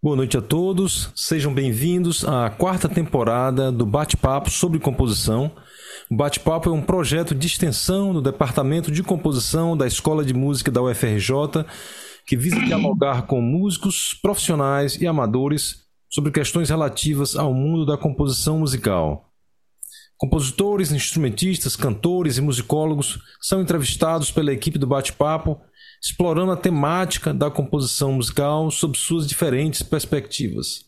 Boa noite a todos, sejam bem-vindos à quarta temporada do Bate-Papo sobre Composição. O Bate-Papo é um projeto de extensão do Departamento de Composição da Escola de Música da UFRJ que visa dialogar com músicos, profissionais e amadores sobre questões relativas ao mundo da composição musical. Compositores, instrumentistas, cantores e musicólogos são entrevistados pela equipe do Bate-Papo explorando a temática da composição musical sob suas diferentes perspectivas.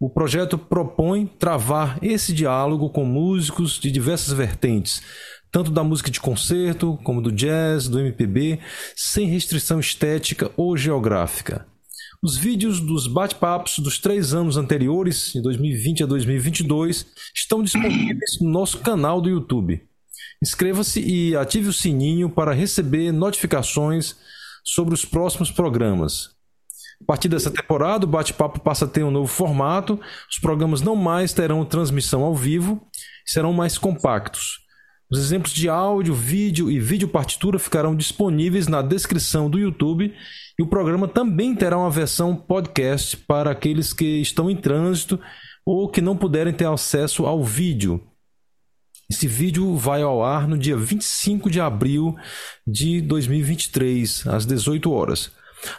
O projeto propõe travar esse diálogo com músicos de diversas vertentes, tanto da música de concerto como do jazz, do MPB, sem restrição estética ou geográfica. Os vídeos dos bate-papos dos três anos anteriores, de 2020 a 2022, estão disponíveis no nosso canal do YouTube. Inscreva-se e ative o sininho para receber notificações sobre os próximos programas. A partir dessa temporada, o bate-papo passa a ter um novo formato. Os programas não mais terão transmissão ao vivo, serão mais compactos. Os exemplos de áudio, vídeo e vídeo partitura ficarão disponíveis na descrição do YouTube e o programa também terá uma versão podcast para aqueles que estão em trânsito ou que não puderem ter acesso ao vídeo. Esse vídeo vai ao ar no dia 25 de abril de 2023, às 18 horas.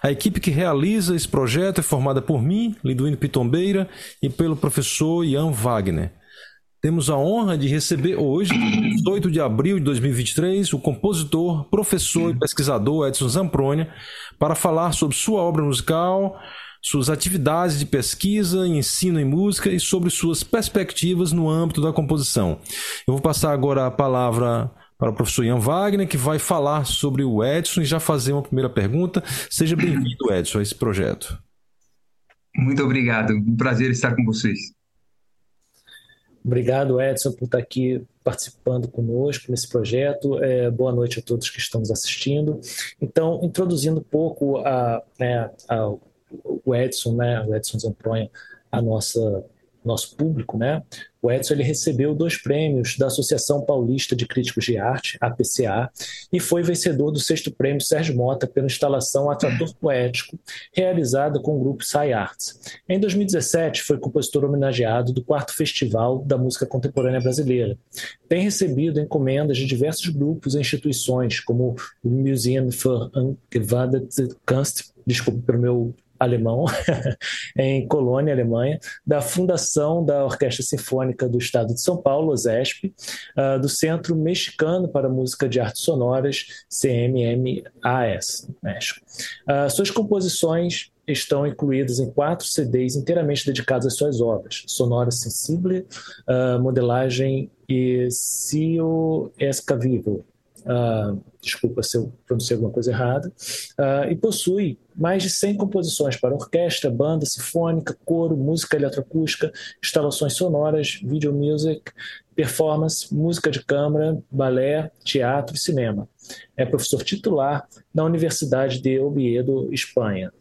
A equipe que realiza esse projeto é formada por mim, Liduíno Pitombeira, e pelo professor Ian Wagner. Temos a honra de receber hoje, 18 de abril de 2023, o compositor, professor e pesquisador Edson Zamprônia, para falar sobre sua obra musical, suas atividades de pesquisa, ensino em música e sobre suas perspectivas no âmbito da composição. Eu vou passar agora a palavra para o professor Ian Wagner, que vai falar sobre o Edson e já fazer uma primeira pergunta. Seja bem-vindo, Edson, a esse projeto. Muito obrigado, um prazer estar com vocês. Obrigado, Edson, por estar aqui participando conosco nesse projeto. É, boa noite a todos que estão nos assistindo. Então, introduzindo um pouco a, né, a o Edson, né, o Edson Zampronha, a nossa nosso público, né? O Edson ele recebeu dois prêmios da Associação Paulista de Críticos de Arte, APCA, e foi vencedor do sexto prêmio Sérgio Mota pela instalação Atrator Poético, realizada com o grupo Sai Arts. Em 2017, foi compositor homenageado do quarto Festival da Música Contemporânea Brasileira. Tem recebido encomendas de diversos grupos e instituições, como o Museum für Angewandte Kunst, desculpe pelo meu alemão, em Colônia, Alemanha, da fundação da Orquestra Sinfônica do Estado de São Paulo, OSESP, uh, do Centro Mexicano para Música de Artes Sonoras, CMMAS, México. Uh, suas composições estão incluídas em quatro CDs inteiramente dedicados às suas obras: Sonora Sensible, uh, Modelagem e Cio Escavivo, uh, desculpa se eu pronunciei alguma coisa errada, uh, e possui mais de 100 composições para orquestra, banda sinfônica, coro, música eletroacústica, instalações sonoras, video music, performance, música de câmara, balé, teatro e cinema. É professor titular na Universidade de Oviedo, Espanha.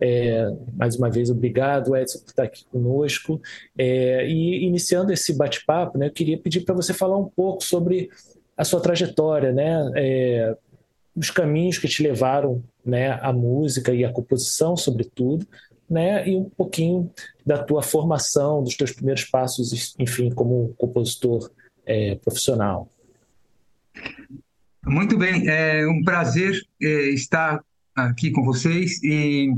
É, mais uma vez, obrigado, Edson, por estar aqui conosco. É, e iniciando esse bate-papo, né, eu queria pedir para você falar um pouco sobre a sua trajetória, né? É, os caminhos que te levaram né, à música e à composição, sobretudo, né, e um pouquinho da tua formação, dos teus primeiros passos, enfim, como compositor é, profissional. Muito bem, é um prazer é, estar aqui com vocês e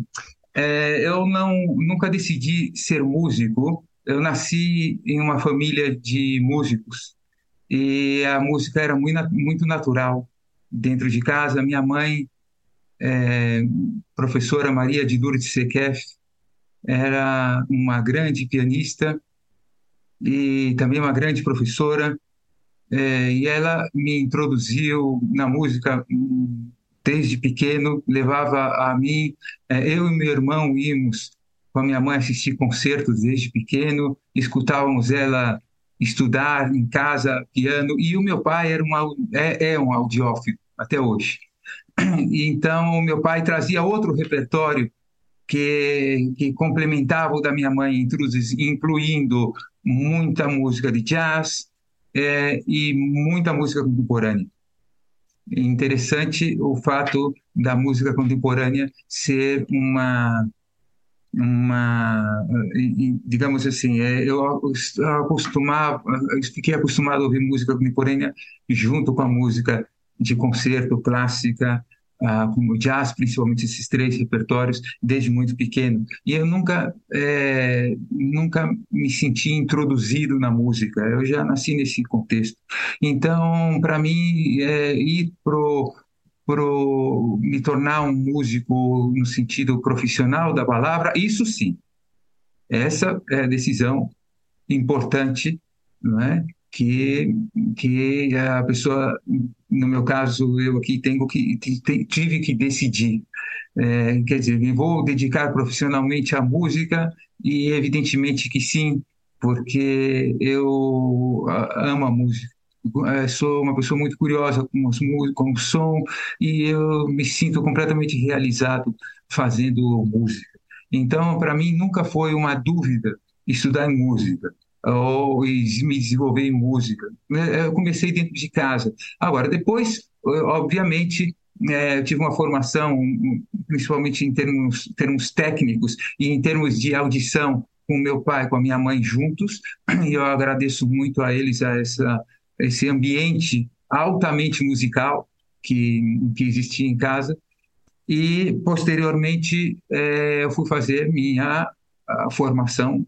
é, eu não nunca decidi ser músico. Eu nasci em uma família de músicos e a música era muito, muito natural dentro de casa. Minha mãe, é, professora Maria de Lourdes Sekef, era uma grande pianista e também uma grande professora. É, e ela me introduziu na música desde pequeno, levava a mim, é, eu e meu irmão íamos com a minha mãe assistir concertos desde pequeno, escutávamos ela estudar em casa piano e o meu pai era um, é, é um audiófilo até hoje. E então meu pai trazia outro repertório que, que complementava o da minha mãe, incluindo muita música de jazz é, e muita música contemporânea. Interessante o fato da música contemporânea ser uma uma digamos assim é, eu acostumava eu fiquei acostumado a ouvir música contemporânea junto com a música de concerto clássica uh, como jazz principalmente esses três repertórios desde muito pequeno. E eu nunca é, nunca me senti introduzido na música. Eu já nasci nesse contexto. Então para mim é, ir pro pro me tornar um músico no sentido profissional da palavra, isso sim. Essa é a decisão importante, não é? Que que a pessoa, no meu caso, eu aqui tenho que tive que decidir. É, quer dizer, me vou dedicar profissionalmente à música e evidentemente que sim, porque eu amo a música sou uma pessoa muito curiosa com, com o som e eu me sinto completamente realizado fazendo música. Então, para mim, nunca foi uma dúvida estudar música ou me desenvolver em música. É, eu comecei dentro de casa. Agora, depois, obviamente, é, tive uma formação, principalmente em termos, termos técnicos e em termos de audição, com meu pai, com a minha mãe juntos, e eu agradeço muito a eles a essa esse ambiente altamente musical que, que existia em casa. E, posteriormente, é, eu fui fazer minha formação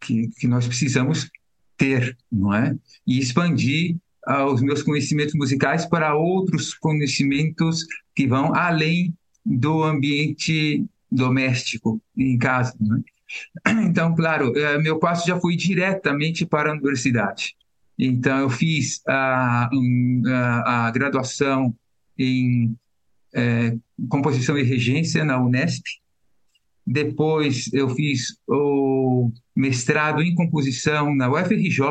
que, que nós precisamos ter, não é? E expandir ah, os meus conhecimentos musicais para outros conhecimentos que vão além do ambiente doméstico em casa. É? Então, claro, é, meu passo já foi diretamente para a universidade. Então, eu fiz a, a, a graduação em é, composição e regência na Unesp. Depois, eu fiz o mestrado em composição na UFRJ.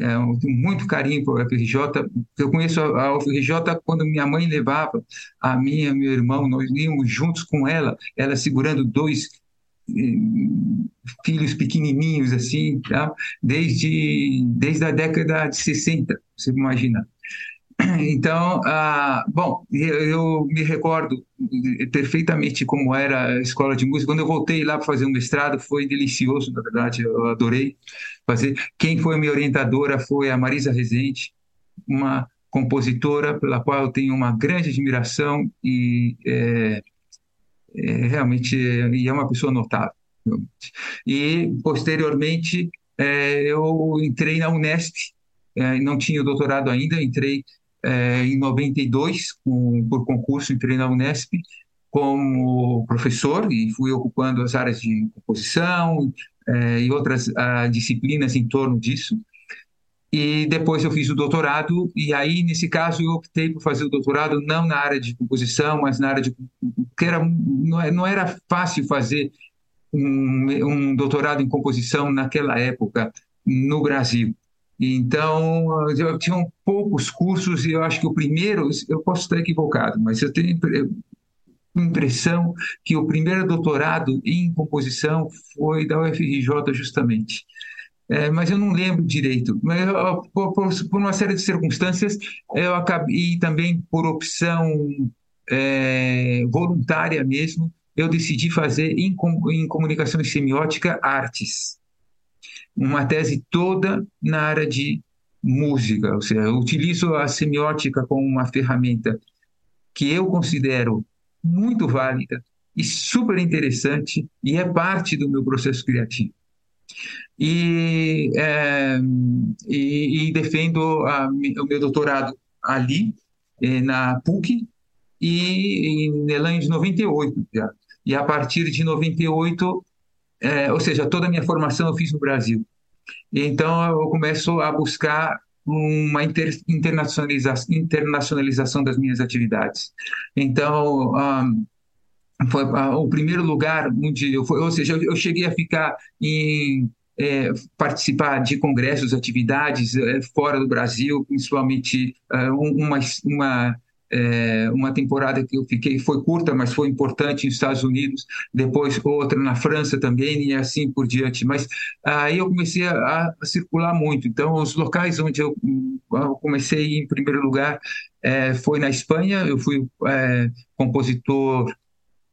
É, eu tenho muito carinho por UFRJ. Eu conheço a UFRJ quando minha mãe levava a minha e meu irmão, nós íamos juntos com ela, ela segurando dois filhos pequenininhos assim, tá? desde, desde a década de 60, você imagina. Então, ah, bom, eu, me recordo perfeitamente como era a escola de música. Quando eu voltei lá para fazer um mestrado, foi delicioso, na verdade, eu adorei fazer. Quem foi minha orientadora foi a Marisa Rezende, uma compositora pela qual eu tenho uma grande admiração e é, é, realmente e é uma pessoa notável. E, posteriormente, é, eu entrei na Unesp, é, não tinha doutorado ainda, entrei é, em 92, com, por concurso, entrei na Unesp como professor e fui ocupando as áreas de composição é, e outras ah, disciplinas em torno disso. E depois eu fiz o doutorado, e aí, nesse caso, eu optei por fazer o doutorado não na área de composição, mas na área de. que era, é, não era fácil fazer um, um doutorado em composição naquela época no Brasil. Então, eu tinha poucos cursos, e eu acho que o primeiro, eu posso estar equivocado, mas eu tenho impressão que o primeiro doutorado em composição foi da UFRJ, justamente é, mas eu não lembro direito. Mas eu, por, por, uma série de circunstâncias, eu acabei também por opção é, voluntária mesmo, eu decidi fazer em, em comunicação e semiótica artes, uma tese toda na área de música, ou seja, eu utilizo a semiótica como uma ferramenta que eu considero muito válida e super interessante e é parte do meu processo criativo e, é, e, e, defendo a, o meu doutorado ali, é, na PUC, e em Elan de 98. Já. E a partir de 98, é, ou seja, toda a minha formação eu fiz no Brasil. Então eu começo a buscar uma inter, internacionalização, internacionalização das minhas atividades. Então, um, foi uh, o primeiro lugar onde eu fui, ou seja, eu, eu cheguei a ficar em é, participar de congressos, atividades é, fora do Brasil, principalmente é, uma, uma, é, uma temporada que eu fiquei, foi curta, mas foi importante nos Estados Unidos, depois outra na França também, e assim por diante. Mas aí eu comecei a, a circular muito. Então, os locais onde eu, eu comecei em primeiro lugar é, foi na Espanha, eu fui é, compositor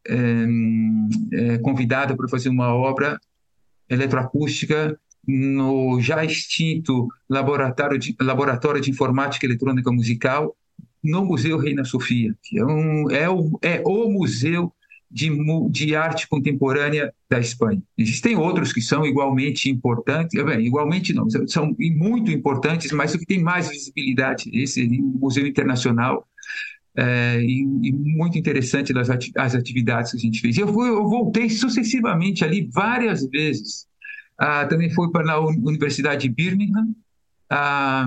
é, é, convidado para fazer uma obra eletroacústica no já extinto Laboratório de, Laboratório de Informática Eletrônica Musical no Museu Reina Sofia, que é, um, é, o, é o museu de, de arte contemporânea da Espanha. Existem outros que são igualmente importantes, bem, igualmente não, são muito importantes, mas o que tem mais visibilidade, esse Museu Internacional, é, e, e, muito interessante das ati as atividades que a gente fez. Eu, fui, eu voltei sucessivamente ali várias vezes. Ah, também fui para a Universidade de Birmingham, ah,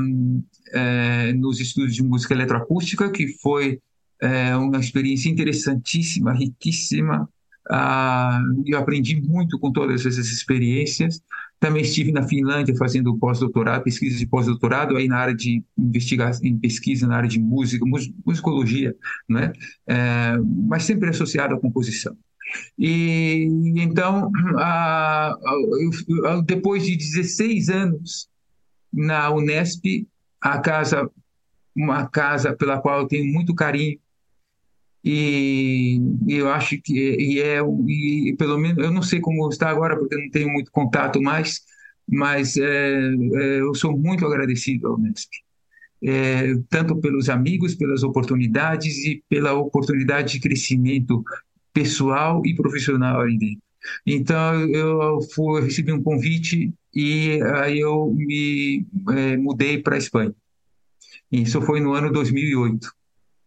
é, nos estudos de música eletroacústica, que foi é uma experiência interessantíssima, riquíssima. Ah, eu aprendi muito com todas essas experiências. Também estive na Finlândia fazendo pós-doutorado, pesquisa de pós-doutorado, aí na área de investigação, em pesquisa na área de música, musicologia, né? É, mas sempre associado à composição. E então, eu, depois de 16 anos na Unesp, a casa, uma casa pela qual eu tenho muito carinho, e, eu acho que e é e pelo menos eu não sei como está agora porque eu não tenho muito contato mais mas é, é, eu sou muito agradecido ao Unesp é, tanto pelos amigos pelas oportunidades e pela oportunidade de crescimento pessoal e profissional ali dentro. Então eu fui, eu recebi um convite e aí eu me é, mudei para a Espanha isso foi no ano 2008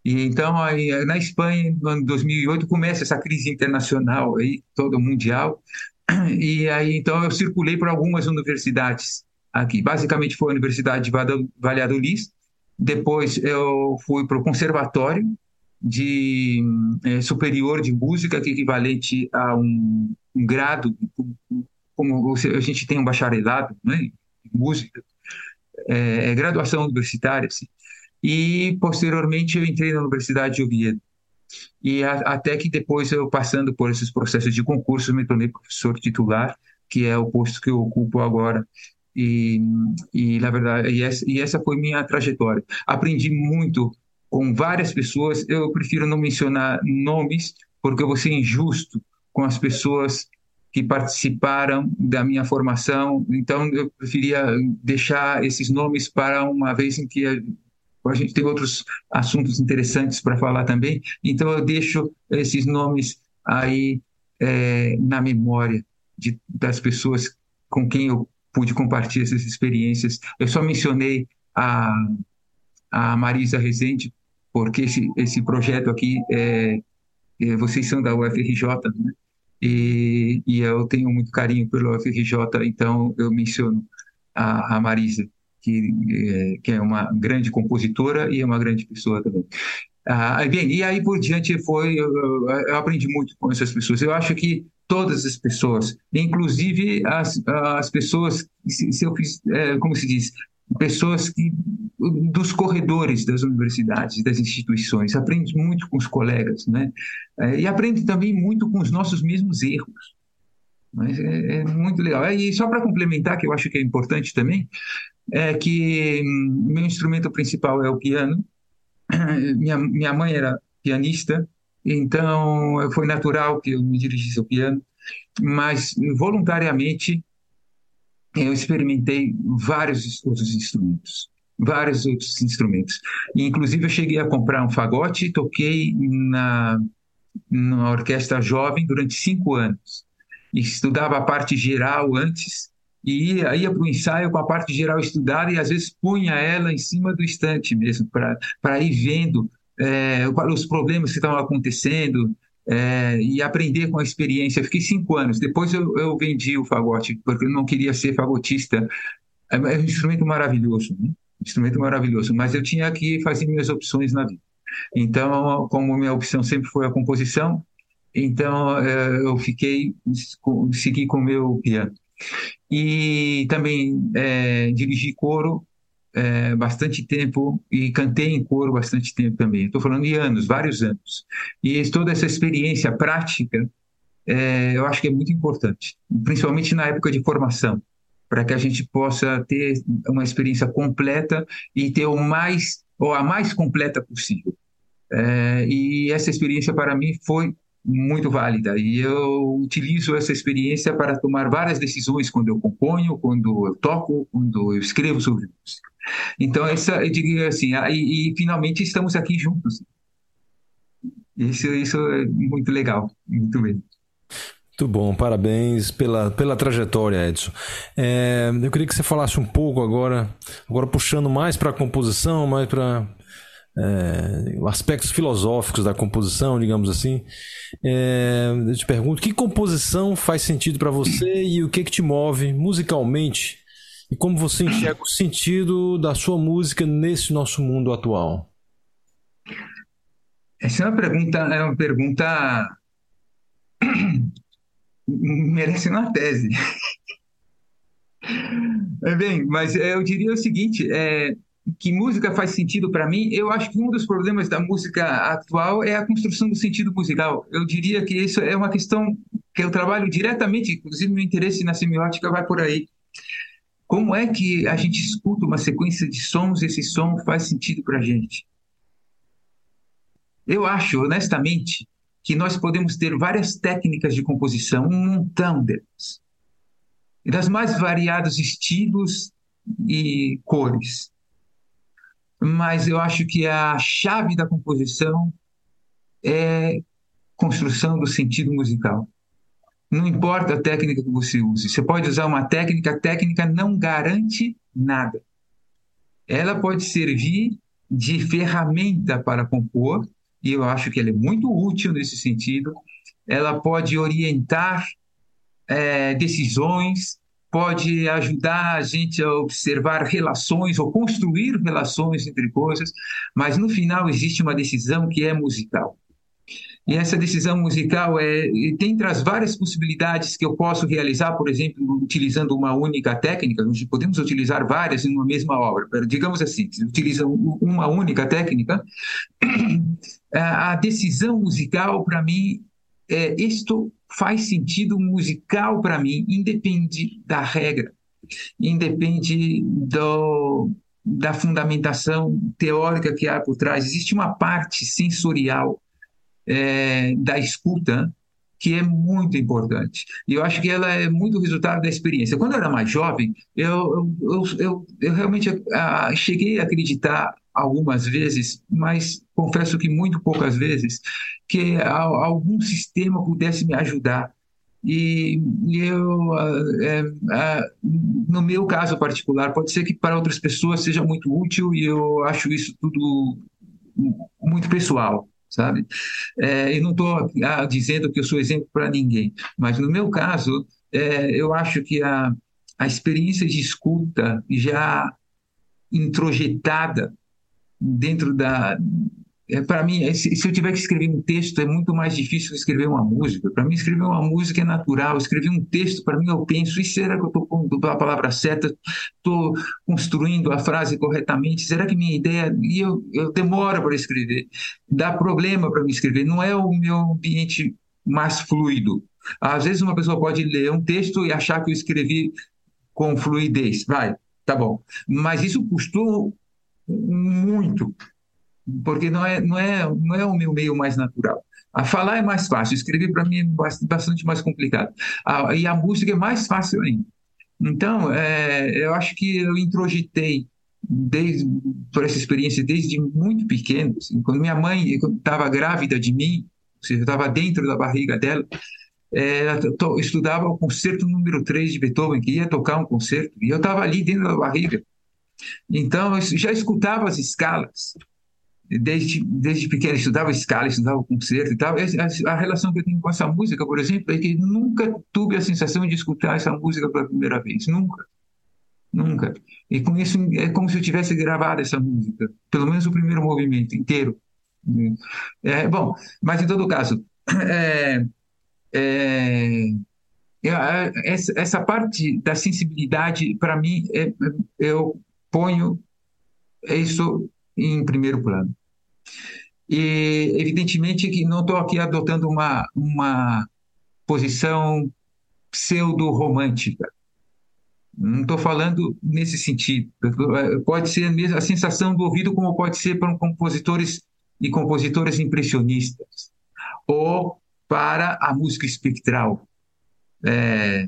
e então, aí, na Espanha, no ano 2008, começa essa crise internacional aí, toda mundial. E aí, então, eu circulei por algumas universidades aqui. Basicamente foi a Universidade de Valladolid. Depois eu fui para o Conservatório de é, Superior de Música, que é equivalente a um, um grado, como a gente tem um bacharelado né, em música, é, é graduação universitária, assim e posteriormente eu entrei na Universidade de Oviedo. E a, até que depois eu passando por esses processos de concurso me tornei professor titular, que é o posto que eu ocupo agora. E, e na verdade, e essa, e essa foi minha trajetória. Aprendi muito com várias pessoas. Eu prefiro não mencionar nomes, porque eu vou ser injusto com as pessoas que participaram da minha formação. Então, eu preferia deixar esses nomes para uma vez em que a gente tem outros assuntos interessantes para falar também, então eu deixo esses nomes aí é, na memória de, das pessoas com quem eu pude compartilhar essas experiências. Eu só mencionei a, a Marisa Rezende, porque esse, esse projeto aqui, é, é, vocês são da UFRJ, né? E, e, eu tenho muito carinho pelo UFRJ, então eu menciono a, a Marisa que, é, que é uma grande compositora e é uma grande pessoa também. Ah, bem, e aí por diante foi, eu, eu, aprendi muito com essas pessoas. Eu acho que todas as pessoas, inclusive as, as pessoas, se, se eu fiz, é, como se diz, pessoas que, dos corredores das universidades, das instituições, aprende muito com os colegas, né? É, e aprende também muito com os nossos mesmos erros. Mas é, é muito legal. E só para complementar, que eu acho que é importante também, é que hum, meu instrumento principal é o piano. Minha, minha mãe era pianista, então foi natural que eu me dirigisse ao piano, mas voluntariamente eu experimentei vários outros instrumentos, vários outros instrumentos. E, inclusive eu cheguei a comprar um fagote, toquei na numa orquestra jovem durante cinco anos. E estudava a parte geral antes e ia, ia para o ensaio com a parte geral estudada e às vezes punha ela em cima do estante mesmo, para ir vendo é, os problemas que estavam acontecendo é, e aprender com a experiência. Fiquei cinco anos. Depois eu, eu vendi o fagote, porque eu não queria ser fagotista. É, é um instrumento maravilhoso, né? um instrumento maravilhoso, mas eu tinha que fazer minhas opções na vida. Então, como minha opção sempre foi a composição, então é, eu fiquei, segui com o meu piano. E também é, dirigi coro é, bastante tempo e cantei em coro bastante tempo também. Estou falando de anos, vários anos. E toda essa experiência prática, é, eu acho que é muito importante, principalmente na época de formação, para que a gente possa ter uma experiência completa e ter o mais ou a mais completa possível. É, e essa experiência para mim foi muito válida e eu utilizo essa experiência para tomar várias decisões quando eu componho, quando eu toco, quando eu escrevo sobre música. Então, essa, eu diria assim, ah, e, e finalmente estamos aqui juntos. Isso, isso é muito legal, muito bem. Muito bom, parabéns pela, pela trajetória, Edson. É, eu queria que você falasse um pouco agora, agora puxando mais para a composição, mais para é, aspectos filosóficos da composição, digamos assim. É, eu te pergunto, que composição faz sentido para você e o que, que te move musicalmente? E como você enxerga o sentido da sua música nesse nosso mundo atual? Essa é uma pergunta, é uma pergunta merece uma tese. Bem, mas eu diria o seguinte, é, que música faz sentido para mim, eu acho que um dos problemas da música atual é a construção do sentido musical. Eu diria que isso é uma questão que eu trabalho diretamente, inclusive meu interesse na semiótica vai por aí. Como é que a gente escuta uma sequência de sons e esse som faz sentido para a gente? Eu acho, honestamente, que nós podemos ter várias técnicas de composição, um montão delas, das mais variados estilos e cores. Mas eu acho que a chave da composição é construção do sentido musical. Não importa a técnica que você use. Você pode usar uma técnica, a técnica não garante nada. Ela pode servir de ferramenta para compor, e eu acho que ela é muito útil nesse sentido. Ela pode orientar é, decisões, pode ajudar a gente a observar relações ou construir relações entre coisas, mas no final existe uma decisão que é musical. E essa decisão musical é, tem as várias possibilidades que eu posso realizar, por exemplo, utilizando uma única técnica. Podemos utilizar várias em uma mesma obra. Digamos assim, se utiliza uma única técnica, a decisão musical para mim é isto faz sentido musical para mim, independe da regra, independe do, da fundamentação teórica que há por trás. Existe uma parte sensorial é, da escuta que é muito importante. E eu acho que ela é muito resultado da experiência. Quando eu era mais jovem, eu, eu, eu, eu realmente a, cheguei a acreditar algumas vezes, mas confesso que muito poucas vezes, que algum sistema pudesse me ajudar. E, eu, é, é, no meu caso particular, pode ser que para outras pessoas seja muito útil e eu acho isso tudo muito pessoal sabe? É, eu não estou ah, dizendo que eu sou exemplo para ninguém, mas no meu caso, é, eu acho que a, a experiência de escuta já introjetada dentro da, é, para mim, é, se, se, eu tiver que escrever um texto, é muito mais difícil escrever uma música. Para mim, escrever uma música é natural. Escrever um texto, para mim, eu penso: e será que eu estou pondo a palavra certa? Estou construindo a frase corretamente? Será que minha ideia. E eu, eu demoro para escrever. Dá problema para me escrever. Não é o meu ambiente mais fluido. Às vezes, uma pessoa pode ler um texto e achar que eu escrevi com fluidez. Vai, tá bom. Mas isso custou muito porque não é, não é, não é o meu meio mais natural. A falar é mais fácil, escrever para mim é bastante mais complicado. A, e a música é mais fácil ainda. Então, é, eu acho que eu introjetei desde, por essa experiência desde muito pequeno. Assim, quando minha mãe estava grávida de mim, ou seja, estava dentro da barriga dela, é, ela estudava o concerto número 3 de Beethoven, que ia tocar um concerto, e eu estava ali dentro da barriga. Então, eu já escutava as escalas, desde, desde pequeno estudava escala, estudava concerto e tal. A, relação que eu tenho com essa música, por exemplo, é que nunca tive a sensação de escutar essa música pela primeira vez. Nunca. Nunca. E com isso é como se eu tivesse gravado essa música, pelo menos o primeiro movimento inteiro. É, bom, mas em todo caso, é, é, essa, essa parte da sensibilidade, para mim, é, eu ponho isso em primeiro plano. E, evidentemente, que não estou aqui adotando uma, uma posição pseudo-romântica. Não estou falando nesse sentido. Pode ser a sensação do ouvido, como pode ser para compositores e compositoras impressionistas, ou para a música espectral, é,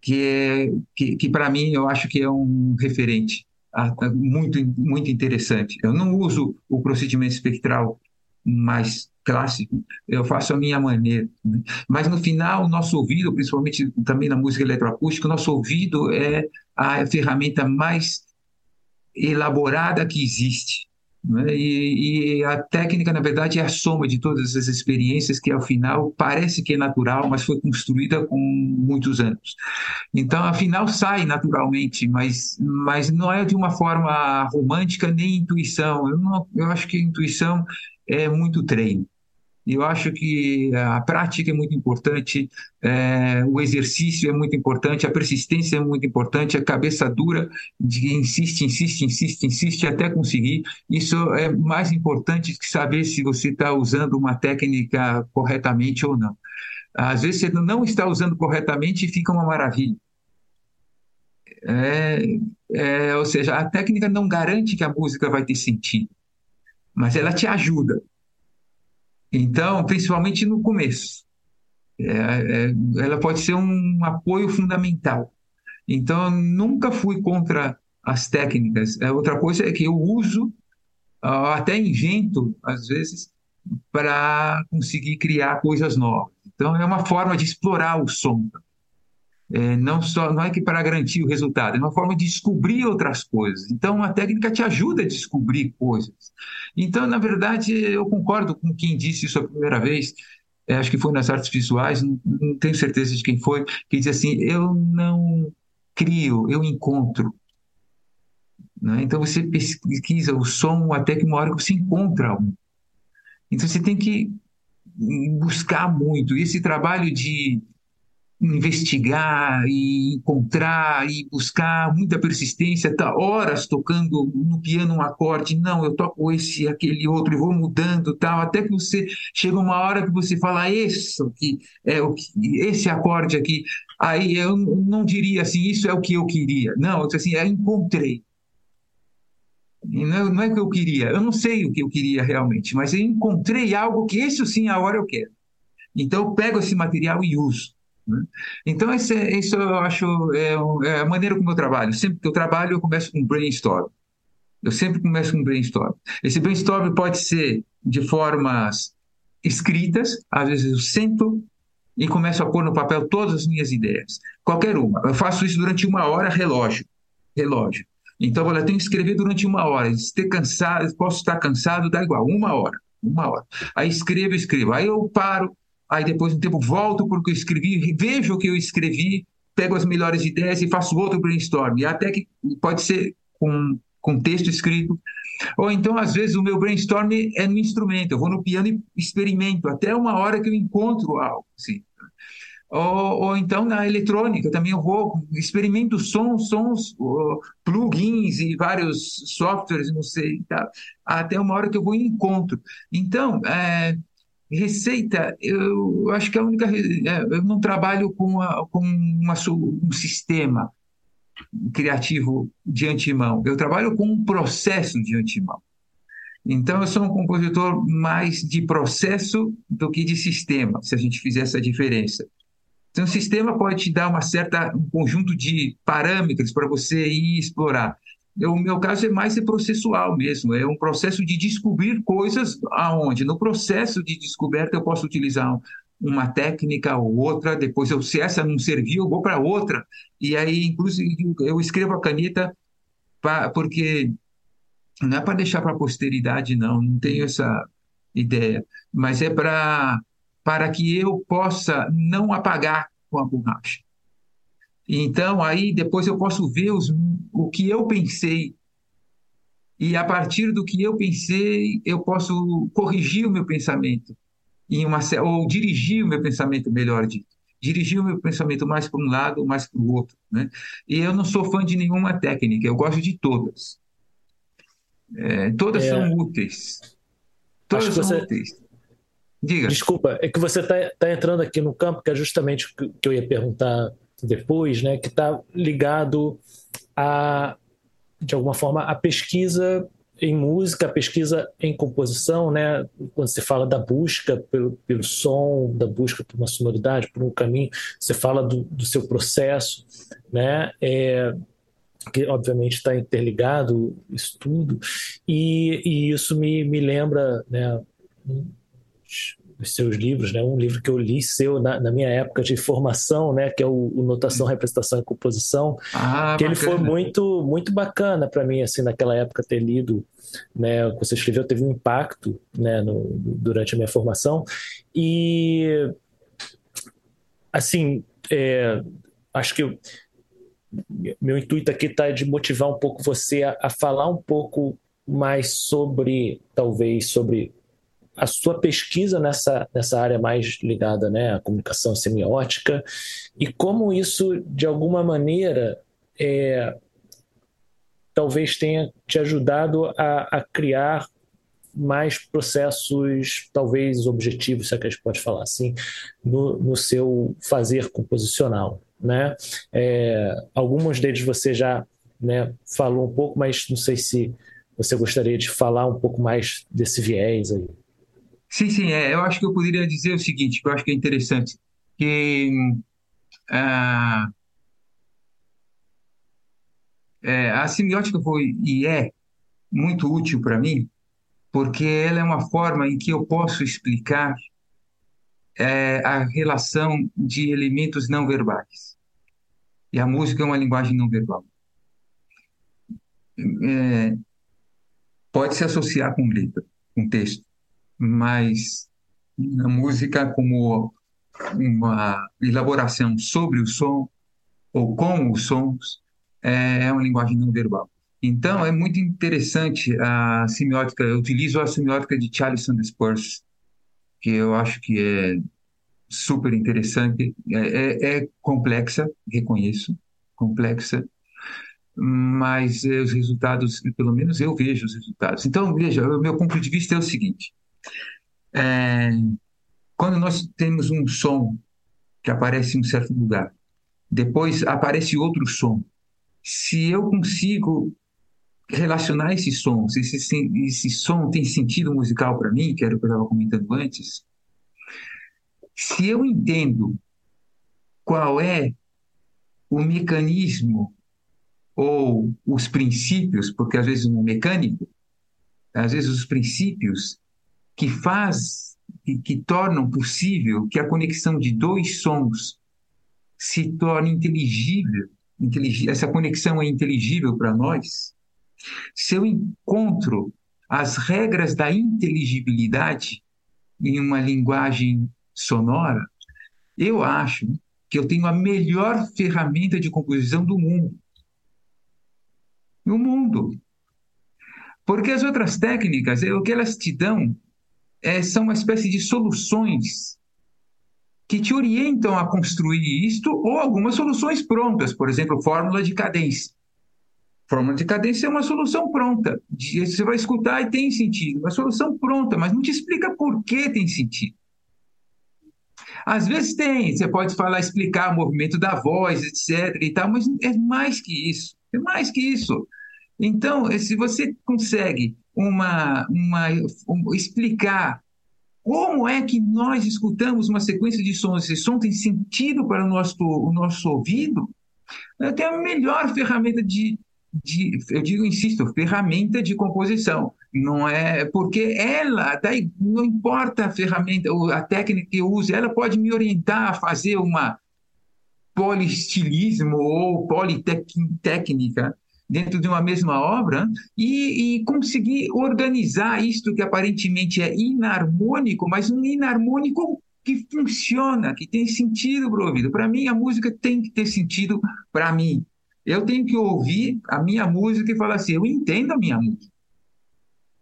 que, é, que, que para mim eu acho que é um referente muito, muito interessante. Eu não uso o procedimento espectral mais clássico, eu faço a minha maneira. Né? Mas no final, o nosso ouvido, principalmente também na música eletroacústica, o nosso ouvido é a ferramenta mais elaborada que existe. Né? E, e, a técnica, na verdade, é a soma de todas as experiências que, ao final, parece que é natural, mas foi construída com muitos anos. Então, afinal, sai naturalmente, mas, mas não é de uma forma romântica nem intuição. Eu, não, eu acho que intuição é muito treino. Eu acho que a prática é muito importante, é, o exercício é muito importante, a persistência é muito importante, a cabeça dura de insiste, insiste, insiste, insiste até conseguir. Isso é mais importante que saber se você está usando uma técnica corretamente ou não. Às vezes você não está usando corretamente e fica uma maravilha. É, é, ou seja, a técnica não garante que a música vai ter sentido, mas ela te ajuda. Então, principalmente no começo, é, é, ela pode ser um apoio fundamental. Então, eu nunca fui contra as técnicas. É, outra coisa é que eu uso, até invento, às vezes, para conseguir criar coisas novas. Então, é uma forma de explorar o som. É, não só não é que para garantir o resultado, é uma forma de descobrir outras coisas. Então, a técnica te ajuda a descobrir coisas. Então, na verdade, eu concordo com quem disse isso a primeira vez. É, acho que foi nas artes visuais, não, não tenho certeza de quem foi, que diz assim: eu não crio, eu encontro. Né? Então, você pesquisa o som até que uma hora você encontra um. Então, você tem que buscar muito. E esse trabalho de investigar e encontrar e buscar muita persistência, tá horas tocando no piano um acorde, não, eu toco esse, aquele outro, e vou mudando, tal, até que você chega uma hora que você fala esse aqui é o que, esse acorde aqui, aí eu não diria assim, isso é o que eu queria, não, assim, eu encontrei. Não é, não é o que eu queria, eu não sei o que eu queria realmente, mas eu encontrei algo que esse sim agora eu quero. Então eu pego esse material e uso. Né? Então, esse, isso eu acho é, é, a maneira como eu trabalho. Sempre que eu trabalho, eu começo com brainstorm. Eu sempre começo com brainstorm. Esse brainstorm pode ser de formas escritas, às vezes eu sento e começo a pôr no papel todas as minhas ideias. Qualquer uma. Eu faço isso durante uma hora, relógio. Relógio. Então, olha, eu tenho que escrever durante uma hora. Se cansado, posso estar cansado, dá igual, uma hora. Uma hora. Aí escrevo, escrevo. Aí eu paro, aí depois de um tempo volto para o que eu escrevi, vejo o que eu escrevi, pego as melhores ideias e faço outro brainstorm. E até que pode ser com, com texto escrito. Ou então, às vezes, o meu brainstorm é no instrumento. Eu vou no piano e experimento, até uma hora que eu encontro algo. Assim. Ou, ou, então na eletrônica também eu vou, experimento sons, sons, plugins e vários softwares, não sei, tá? até uma hora que eu vou encontro. Então, é, Receita, eu acho que a única. É, eu não trabalho com, a, com uma, um sistema criativo de antemão, eu trabalho com um processo de antemão. Então, eu sou um compositor mais de processo do que de sistema, se a gente fizer essa diferença. Então, o sistema pode te dar uma certa, um conjunto de parâmetros para você ir explorar o meu caso é mais é processual mesmo, é um processo de descobrir coisas aonde. No processo de descoberta eu posso utilizar uma técnica ou outra, depois eu se essa não servir eu vou para outra. E aí inclusive eu escrevo a caneta pra, porque não é para deixar para a posteridade não, não tenho essa ideia, mas é para para que eu possa não apagar com a borracha. Então, aí depois eu posso ver os, o que eu pensei. E a partir do que eu pensei, eu posso corrigir o meu pensamento. Em uma, ou dirigir o meu pensamento, melhor dito. Dirigir o meu pensamento mais para um lado mais para o outro. Né? E eu não sou fã de nenhuma técnica, eu gosto de todas. É, todas é... são úteis. Todas são você... úteis. Diga. Desculpa, é que você está tá entrando aqui no campo, que é justamente o que eu ia perguntar depois, né, que está ligado a, de alguma forma, a pesquisa em música, a pesquisa em composição, né, quando você fala da busca pelo, pelo som, da busca por uma sonoridade, por um caminho, você fala do, do seu processo, né, é, que obviamente está interligado isso tudo, e, e isso me, me lembra né, dos seus livros, né? Um livro que eu li seu na, na minha época de formação, né? Que é o, o Notação, Representação e Composição, ah, que bacana. ele foi muito muito bacana para mim assim naquela época ter lido, né? O que você escreveu teve um impacto, né? No, durante a minha formação e assim é, acho que eu, meu intuito aqui está de motivar um pouco você a, a falar um pouco mais sobre talvez sobre a sua pesquisa nessa, nessa área mais ligada né, à comunicação semiótica e como isso, de alguma maneira, é, talvez tenha te ajudado a, a, criar mais processos, talvez objetivos, se é que a gente pode falar assim, no, no seu fazer composicional. Né? É, alguns deles você já né, falou um pouco, mas não sei se você gostaria de falar um pouco mais desse viés aí. Sim, sim, é, eu acho que eu poderia dizer o seguinte, que eu acho que é interessante, que ah, é, a semiótica foi e é muito útil para mim, porque ela é uma forma em que eu posso explicar é, a relação de elementos não verbais. E a música é uma linguagem não verbal. É, pode se associar com letra, com texto mas a música como uma elaboração sobre o som ou com os sons é, é uma linguagem não verbal. Então, é muito interessante a semiótica. Eu utilizo a semiótica de Charles Sanders Peirce, que eu acho que é super interessante. É, é, é complexa, reconheço, complexa, mas os resultados, pelo menos eu vejo os resultados. Então, veja, o meu ponto de vista é o seguinte: é, quando nós temos um som que aparece em um certo lugar, depois aparece outro som. Se eu consigo relacionar esses sons, esse, esse som tem sentido musical para mim, que era o que eu estava comentando antes, se eu entendo qual é o mecanismo ou os princípios, porque às vezes não é mecânico, às vezes os princípios que faz que, que tornam possível que a conexão de dois sons se torne inteligível, inteligível essa conexão é inteligível para nós, se eu encontro as regras da inteligibilidade em uma linguagem sonora, eu acho que eu tenho a melhor ferramenta de composição do mundo. No mundo. Porque as outras técnicas, o que elas te dão é, são uma espécie de soluções que te orientam a construir isto ou algumas soluções prontas, por exemplo, fórmula de cadência. Fórmula de cadência é uma solução pronta. Você vai escutar e tem sentido. Uma solução pronta, mas não te explica por que tem sentido. Às vezes tem, você pode falar, explicar o movimento da voz, etc. e tal, mas é mais que isso. É mais que isso. Então, se você consegue uma, uma, um, explicar como é que nós escutamos uma sequência de sons, esse som tem sentido para o nosso, o nosso ouvido, eu tenho a melhor ferramenta de, de, eu digo, insisto, ferramenta de composição. Não é porque ela, daí não importa a ferramenta, a técnica que eu use, ela pode me orientar a fazer uma polistilismo ou politécnica dentro de uma mesma obra e, e, conseguir organizar isto que aparentemente é inarmônico, mas um inarmônico que funciona, que tem sentido para o ouvido. Para mim, a música tem que ter sentido para mim. Eu tenho que ouvir a minha música e falar assim: eu entendo a minha música.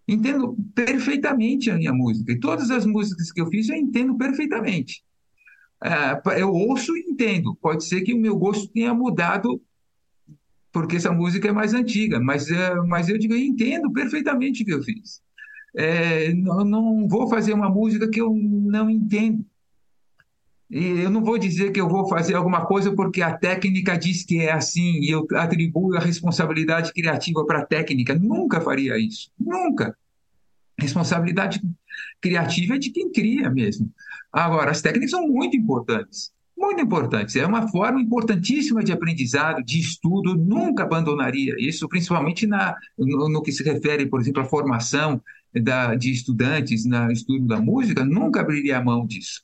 Entendo perfeitamente a minha música. E todas as músicas que eu fiz, eu entendo perfeitamente. É, eu ouço e entendo. Pode ser que o meu gosto tenha mudado porque essa música é mais antiga, mas, é, mas eu digo, eu entendo perfeitamente o que eu fiz. É, não, não vou fazer uma música que eu não entendo. E eu não vou dizer que eu vou fazer alguma coisa porque a técnica diz que é assim e eu atribuo a responsabilidade criativa para a técnica. Nunca faria isso. Nunca. Responsabilidade criativa é de quem cria mesmo. Agora, as técnicas são muito importantes. Muito importantes. É uma forma importantíssima de aprendizado, de estudo. Nunca abandonaria isso, principalmente na, no, no que se refere, por exemplo, à formação da, de estudantes no estudo da música, nunca abriria a mão disso.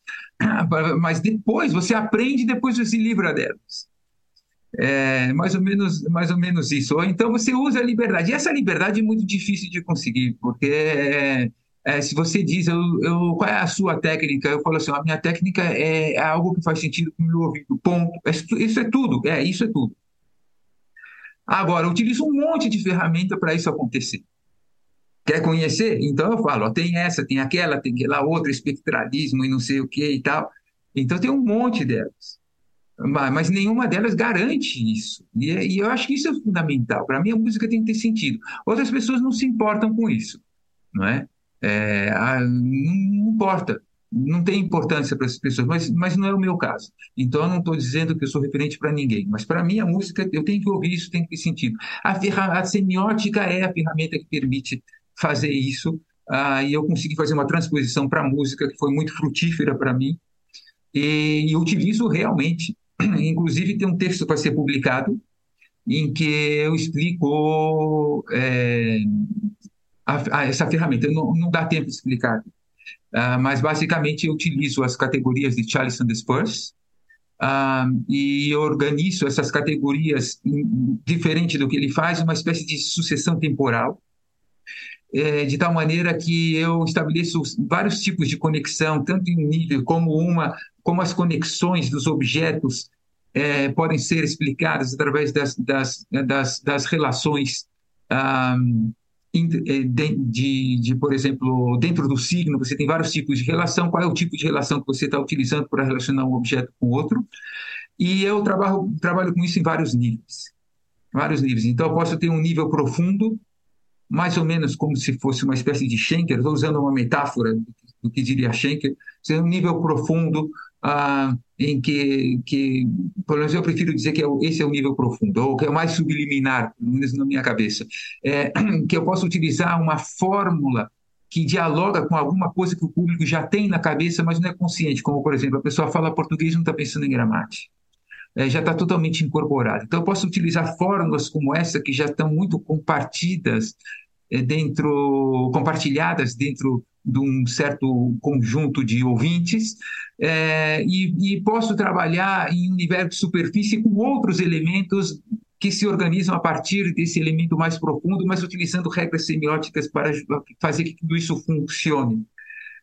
Mas depois, você aprende, depois você se livra delas. É mais ou menos, mais ou menos isso. Ou então você usa a liberdade. E essa liberdade é muito difícil de conseguir, porque é, é, se você diz eu, eu, qual é a sua técnica, eu falo assim, a minha técnica é, é algo que faz sentido com o meu ouvido. Ponto. Isso é tudo. É, isso é tudo. Agora, eu utilizo um monte de ferramenta para isso acontecer. Quer conhecer? Então eu falo, ó, tem essa, tem aquela, tem aquela outra, espectralismo e não sei o que e tal. Então tem um monte delas. Mas, mas nenhuma delas garante isso. E, e, eu acho que isso é fundamental. Para mim, a música tem que ter sentido. Outras pessoas não se importam com isso. Não é? É não importa. Não tem importância para essas pessoas, mas, mas não é o meu caso. Então, eu não estou dizendo que eu sou referente para ninguém. Mas, para mim, a música, eu tenho que ouvir isso, tem que ter sentido. A, a semiótica é a ferramenta que permite fazer isso. Ah, e eu consegui fazer uma transposição para a música que foi muito frutífera para mim. E, e utilizo realmente. Inclusive, tem um texto para ser publicado em que eu explico é, a, a essa ferramenta. Não, não, dá tempo de explicar. Ah, mas, basicamente, eu utilizo as categorias de Charles and Spurs, ah, e organizo essas categorias, diferente do que ele faz, uma espécie de sucessão temporal é, de tal maneira que eu estabeleço vários tipos de conexão, tanto em nível como uma, como as conexões dos objetos é, podem ser explicadas através das, das, das, das relações ah, de, de, de, por exemplo, dentro do signo, você tem vários tipos de relação, qual é o tipo de relação que você está utilizando para relacionar um objeto com outro, e eu trabalho, trabalho com isso em vários níveis, vários níveis. Então, eu posso ter um nível profundo, mais ou menos como se fosse uma espécie de Schenker, estou usando uma metáfora do que diria Schenker, um nível profundo ah, em que, que, pelo menos eu prefiro dizer que é, esse é o nível profundo, ou que é o mais subliminar, pelo menos na minha cabeça, é, que eu posso utilizar uma fórmula que dialoga com alguma coisa que o público já tem na cabeça, mas não é consciente, como, por exemplo, a pessoa fala português e não está pensando em gramática. É, já está totalmente incorporado. Então, eu posso utilizar fórmulas como essa, que já estão muito compartidas é, dentro, compartilhadas dentro de um certo conjunto de ouvintes, é, e, e, posso trabalhar em universo de superfície com outros elementos que se organizam a partir desse elemento mais profundo, mas utilizando regras semióticas para fazer que tudo isso funcione,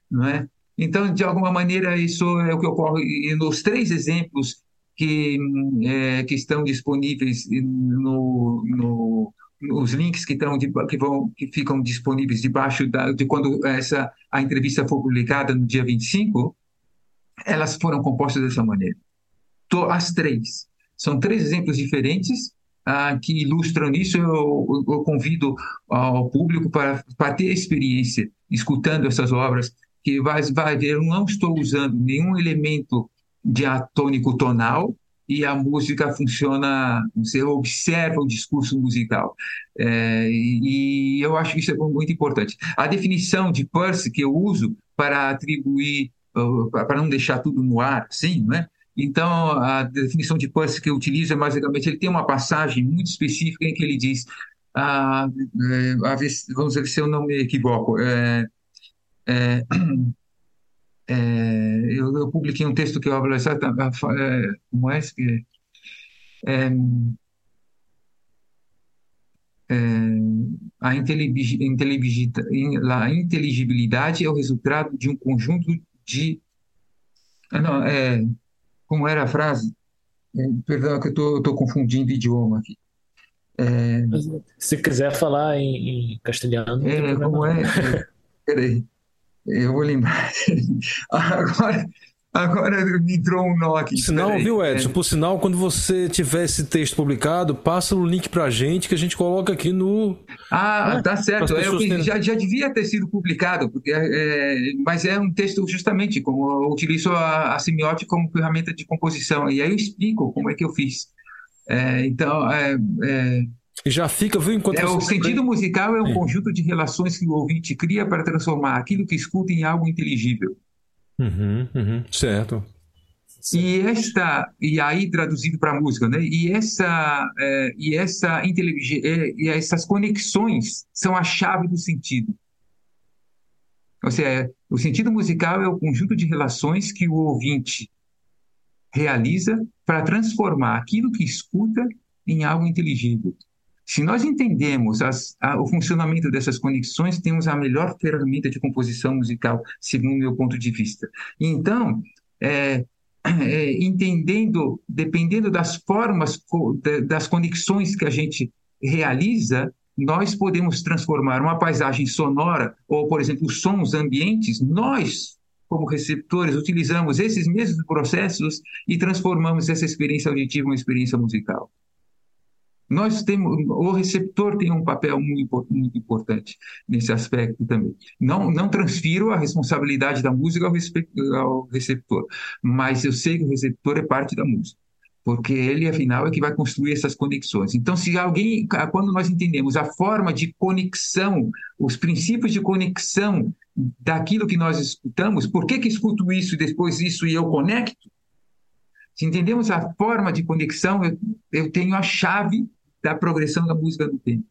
não é? Então, de alguma maneira, isso é o que ocorre nos três exemplos que, é, que estão disponíveis no, no, os links que estão que vão que ficam disponíveis debaixo da, de quando essa a entrevista for publicada no dia 25, elas foram compostas dessa maneira. As três são três exemplos diferentes ah, que ilustram isso. Eu, eu, convido ao público para, para ter experiência escutando essas obras, que vai, vai ver, eu não estou usando nenhum elemento diatônico tonal, e a música funciona, você observa o discurso musical. É, e, eu acho que isso é muito importante. A definição de Peirce que eu uso para atribuir, para não deixar tudo no ar, sim, né? Então, a definição de Peirce que eu utilizo é basicamente, ele tem uma passagem muito específica em que ele diz, ah, é, vamos ver se eu não me equivoco, é, é, é, eu, eu, publiquei um texto que eu hablo exatamente é, como é que é, é, a, inteligibilidade é o resultado de um conjunto de ah, não, é, como era a frase? É, perdão, que eu estou confundindo idioma aqui. É, Se quiser falar em, em castelhano. É, como é? Peraí. Eu vou lembrar. Agora, Agora me entrou um nó aqui. Por sinal, viu, Edson? É. Por sinal, quando você tiver esse texto publicado, passa o link pra gente que a gente coloca aqui no. Ah, né? tá certo. É, já, já devia ter sido publicado, porque, é, mas é um texto justamente como eu utilizo a, a semiótica como ferramenta de composição. E aí eu explico como é que eu fiz. É, então, é, é já fica, viu? Enquanto é, o sentido musical é um conjunto de relações que o ouvinte cria para transformar aquilo que escuta em algo inteligível. Uhum, uhum, certo. E esta e aí traduzido para a música, né? E essa é, e essa inteligência é, e essas conexões são a chave do sentido. Ou seja, o sentido musical é o conjunto de relações que o ouvinte realiza para transformar aquilo que escuta em algo inteligível. Se nós entendemos as, a, o funcionamento dessas conexões, temos a melhor ferramenta de composição musical, segundo meu ponto de vista. Então, é, é, entendendo, dependendo das formas, das conexões que a gente realiza, nós podemos transformar uma paisagem sonora, ou, por exemplo, sons ambientes, nós, como receptores, utilizamos esses mesmos processos e transformamos essa experiência auditiva em uma experiência musical. Nós temos, o receptor tem um papel muito, importante nesse aspecto também. Não, não transfiro a responsabilidade da música ao, ao receptor, mas eu sei que o receptor é parte da música porque ele, afinal, é que vai construir essas conexões. Então, se alguém, quando nós entendemos a forma de conexão, os princípios de conexão daquilo que nós escutamos, por que, que escuto isso e depois isso e eu conecto? Se entendemos a forma de conexão, eu, eu tenho a chave da progressão da música no tempo.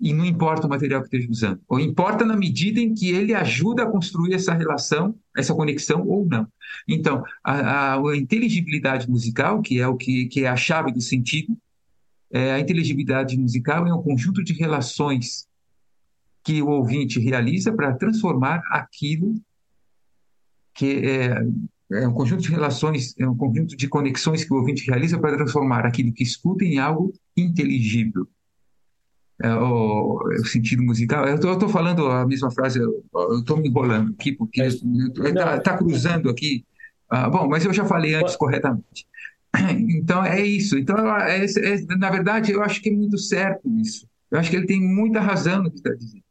E não importa o material que esteja usando. Ou importa na medida em que ele ajuda a construir essa relação, essa conexão ou não. Então, a, a, a inteligibilidade musical, que é o que, que é a chave do sentido, é, a inteligibilidade musical é um conjunto de relações que o ouvinte realiza para transformar aquilo que é, é um conjunto de relações, é um conjunto de conexões que o ouvinte realiza para transformar aquilo que escuta em algo inteligível. É, o, o, sentido musical. Eu estou falando a mesma frase, eu estou me enrolando aqui, porque está tá cruzando aqui. Ah, bom, mas eu já falei antes corretamente. Então é isso. Então, é, é, na verdade, eu acho que é muito certo isso. Eu acho que ele tem muita razão no que está dizendo.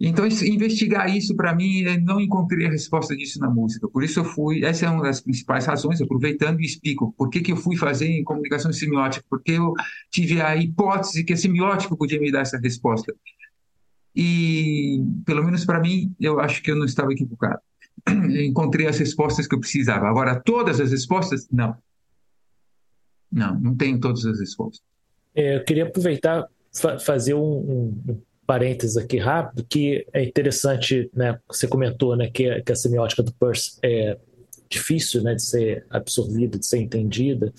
Então, investigar isso para mim, não encontrei a resposta disso na música. Por isso eu fui, essa é uma das principais razões, aproveitando e explico por que, que eu fui fazer em comunicação semiótica, porque eu tive a hipótese que a semiótica podia me dar essa resposta. E, pelo menos para mim, eu acho que eu não estava equivocado. encontrei as respostas que eu precisava. Agora, todas as respostas? Não. Não, não tenho todas as respostas. É, eu queria aproveitar fazer um, um, parênteses aqui rápido, que é interessante, né, você comentou, né, que, que a semiótica do Peirce é difícil, né, de ser absorvida, de ser entendida,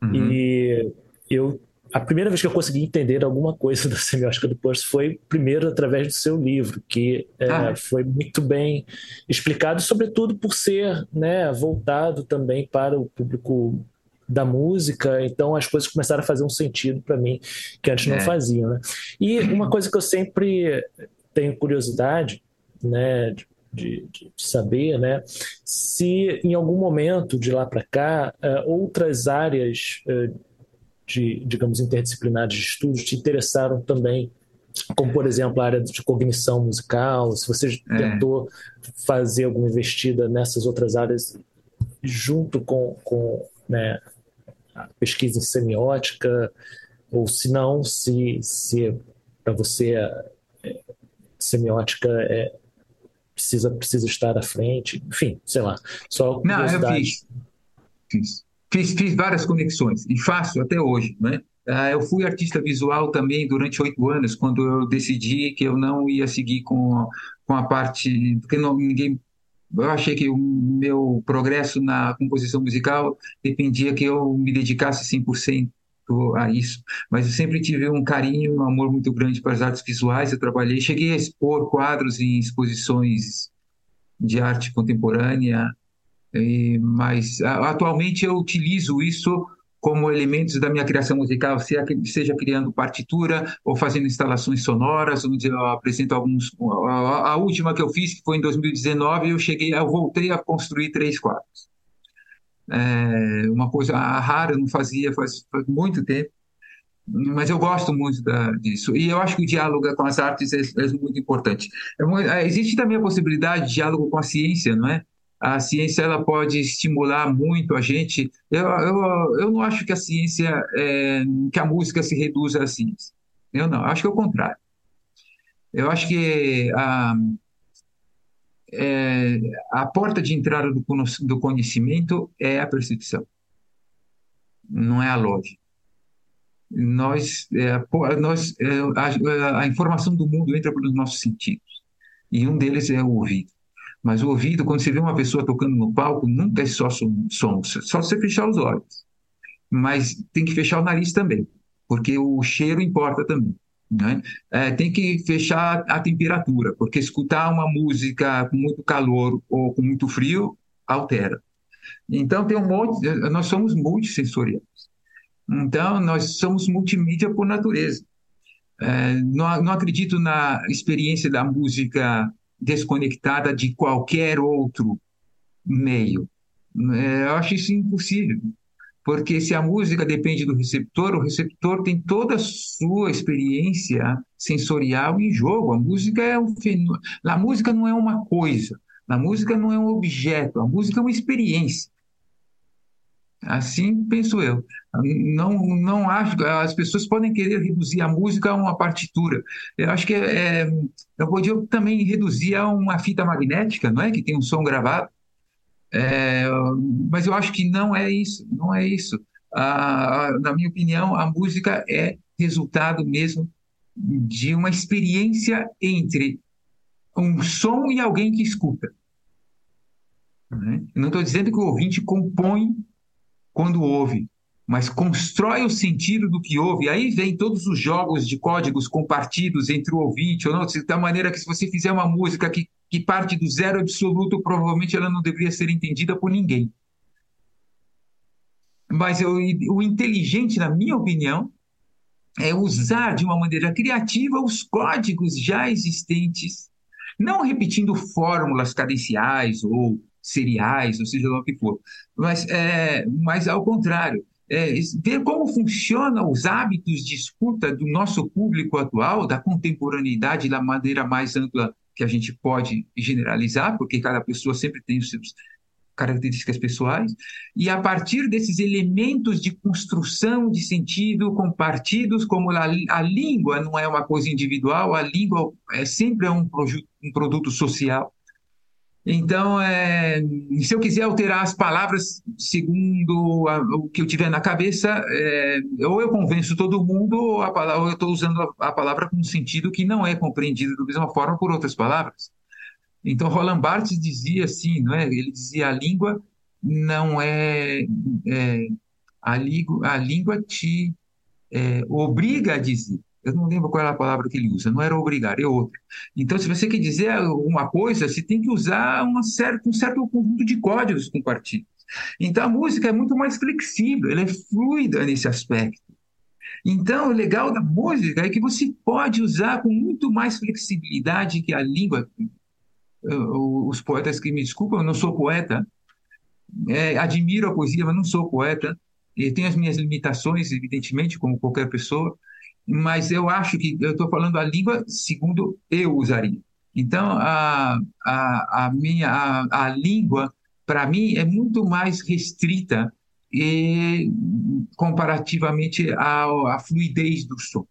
uhum. e eu a primeira vez que eu consegui entender alguma coisa da semiótica do Peirce foi primeiro através do seu livro, que é, ah. foi muito bem explicado, sobretudo por ser né, voltado também para o público da música, então as coisas começaram a fazer um sentido para mim que antes não é. faziam, né? E uma coisa que eu sempre tenho curiosidade, né, de, de saber, né, se em algum momento de lá para cá uh, outras áreas uh, de, digamos, interdisciplinares de estudos te interessaram também como por exemplo a área de cognição musical, se você é. tentou fazer alguma investida nessas outras áreas junto com, com né, pesquisa em semiótica, ou se não, se, se para você é, semiótica é, precisa, precisa estar à frente, enfim, sei lá, só Não, eu fiz. fiz. Fiz, fiz várias conexões e faço até hoje, né? Ah, eu fui artista visual também durante oito anos, quando eu decidi que eu não ia seguir com, com a parte, porque não, ninguém eu achei que o meu progresso na composição musical dependia que eu me dedicasse 100% a isso. Mas eu sempre tive um carinho, um amor muito grande para as artes visuais. Eu trabalhei, cheguei a expor quadros em exposições de arte contemporânea, mas atualmente eu utilizo isso como elementos da minha criação musical, seja criando partitura ou fazendo instalações sonoras, onde eu apresento alguns. A última que eu fiz, que foi em 2019, eu cheguei, eu voltei a construir três quadros. É uma coisa rara, eu não fazia faz, faz muito tempo mas eu gosto muito da, disso. E eu acho que o diálogo com as artes é, é muito importante. É, é, existe também a possibilidade de diálogo com a ciência, não é? A ciência ela pode estimular muito a gente. Eu, eu, eu não acho que a ciência, é, que a música se reduza à ciência. Eu não, acho que é o contrário. Eu acho que a, é, a porta de entrada do, do conhecimento é a percepção, não é a lógica nós, é, nós é, a, a, informação do mundo entra pelos nossos sentidos e um deles é o ouvido. Mas o ouvido, quando você vê uma pessoa tocando no palco, nunca é só som, som só você fechar os olhos. Mas tem que fechar o nariz também, porque o cheiro importa também. Né? É, tem que fechar a temperatura, porque escutar uma música com muito calor ou com muito frio altera. Então tem um monte, nós somos multissensoriais. Então, nós somos multimídia por natureza. É, não, não acredito na experiência da música desconectada de qualquer outro meio. É, eu acho isso impossível, porque se a música depende do receptor, o receptor tem toda a sua experiência sensorial em jogo. A música é um fenômeno. A música não é uma coisa, a música não é um objeto, a música é uma experiência. Assim penso eu. Não, não acho. As pessoas podem querer reduzir a música a uma partitura. Eu acho que é, é, eu podia também reduzir a uma fita magnética, não é? Que tem um som gravado. É, mas eu acho que não é isso. Não é isso. Ah, na minha opinião, a música é resultado mesmo de uma experiência entre um som e alguém que escuta. Né? não estou dizendo que o ouvinte compõe quando ouve, mas constrói o sentido do que ouve. Aí vem todos os jogos de códigos compartidos entre o ouvinte, ou não, da maneira que se você fizer uma música que, que parte do zero absoluto, provavelmente ela não deveria ser entendida por ninguém. Mas eu, o inteligente, na minha opinião, é usar de uma maneira criativa os códigos já existentes, não repetindo fórmulas cadenciais ou seriais, ou seja lá o que for. Mas, é, mas ao contrário, é, ver como funcionam os hábitos de escuta do nosso público atual, da contemporaneidade, da maneira mais ampla que a gente pode generalizar, porque cada pessoa sempre tem os seus características pessoais, e a partir desses elementos de construção de sentido compartidos, como a, a língua não é uma coisa individual, a língua é sempre um, um produto social, então, é, se eu quiser alterar as palavras segundo a, o que eu tiver na cabeça, é, ou eu convenço todo mundo, ou, a palavra, ou eu estou usando a, a, palavra com um sentido que não é compreendido da mesma forma por outras palavras. Então, Roland Barthes dizia assim, não é? Ele dizia a língua não é, é a, língua, a língua te é, obriga a dizer eu não lembro qual era a palavra que ele usa, não era obrigar, é outra. Então, se você quer dizer uma coisa, você tem que usar uma certa, um certo conjunto de códigos compartidos. Então, a música é muito mais flexível, ela é fluida nesse aspecto. Então, o legal da música é que você pode usar com muito mais flexibilidade que a língua. Os poetas que me desculpam, eu não sou poeta, é, admiro a poesia, mas não sou poeta, e tenho as minhas limitações, evidentemente, como qualquer pessoa, mas eu acho que eu estou falando a língua segundo eu usaria. Então, a, a, a minha a, a língua, para mim, é muito mais restrita e comparativamente à, à, fluidez dos sons.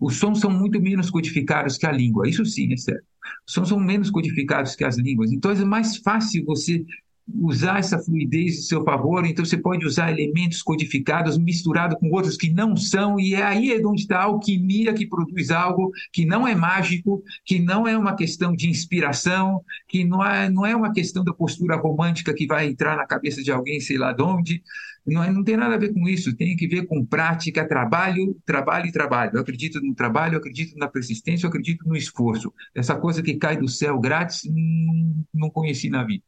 Os sons são muito menos codificados que a língua, isso sim é certo. Os sons são menos codificados que as línguas, então é mais fácil você usar essa fluidez em seu favor, então você pode usar elementos codificados misturado com outros que não são, e é aí é onde está a alquimia que produz algo que não é mágico, que não é uma questão de inspiração, que não é, não é uma questão da postura romântica que vai entrar na cabeça de alguém, sei lá de onde, não, é, não tem nada a ver com isso, tem que ver com prática, trabalho, trabalho e trabalho. Eu acredito no trabalho, eu acredito na persistência, eu acredito no esforço. Essa coisa que cai do céu grátis, não, não conheci na vida.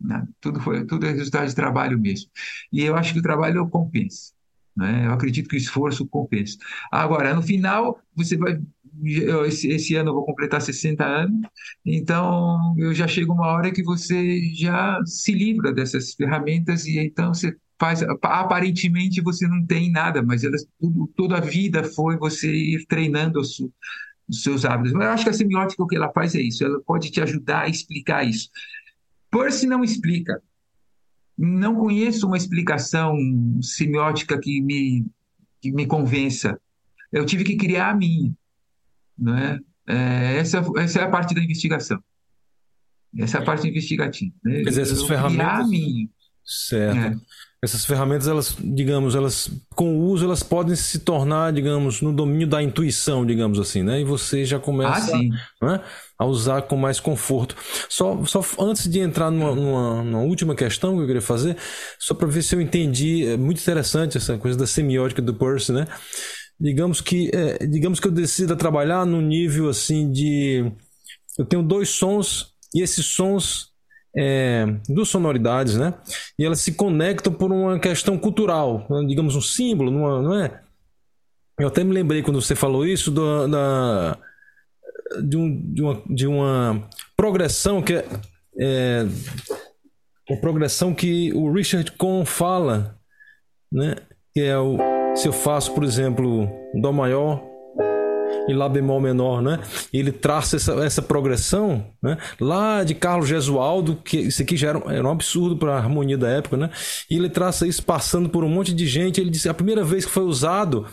Né? Tudo, foi, tudo é resultado de trabalho mesmo. E eu acho que o trabalho compensa. Né? Eu acredito que o esforço compensa. Agora, no final, você vai. Esse, esse ano eu vou completar 60 anos, então eu já chego uma hora que você já se livra dessas ferramentas e então você faz. Aparentemente você não tem nada, mas elas, tudo, toda a vida foi você ir treinando os seus hábitos. Mas eu acho que a semiótica o que ela faz é isso, ela pode te ajudar a explicar isso. Percy não explica, não conheço uma explicação semiótica que me, que me convença. Eu tive que criar a minha. Né? É, essa, essa é a parte da investigação. Essa é a parte investigativa. Né? Quer dizer, essas Eu ferramentas. Criar a minha. Certo. É. Essas ferramentas, elas, digamos, elas com o uso, elas podem se tornar, digamos, no domínio da intuição, digamos assim, né? E você já Ah, começa sim. né, a usar com mais conforto. Só, só antes de entrar numa, numa, numa última questão que eu queria fazer, só para ver se eu entendi, é muito interessante essa coisa da semiótica do Percy, né? Digamos que, é, digamos que eu decida trabalhar no nível assim de, eu tenho dois sons e esses sons é, duas sonoridades, né? E elas se conectam por uma questão cultural, né? digamos um símbolo, numa, não é? Eu até me lembrei quando você falou isso do, da, de, um, de, uma, de uma progressão que é, é uma progressão que o Richard Cohn fala, né? Que é o se eu faço, por exemplo, dó maior e lá bemol menor, né? E ele traça essa, essa progressão, né? Lá de Carlos Gesualdo, que isso aqui já era, um- era um absurdo para a harmonia da época, né? E ele traça isso passando por um monte de gente. Ele disse a primeira vez que foi usado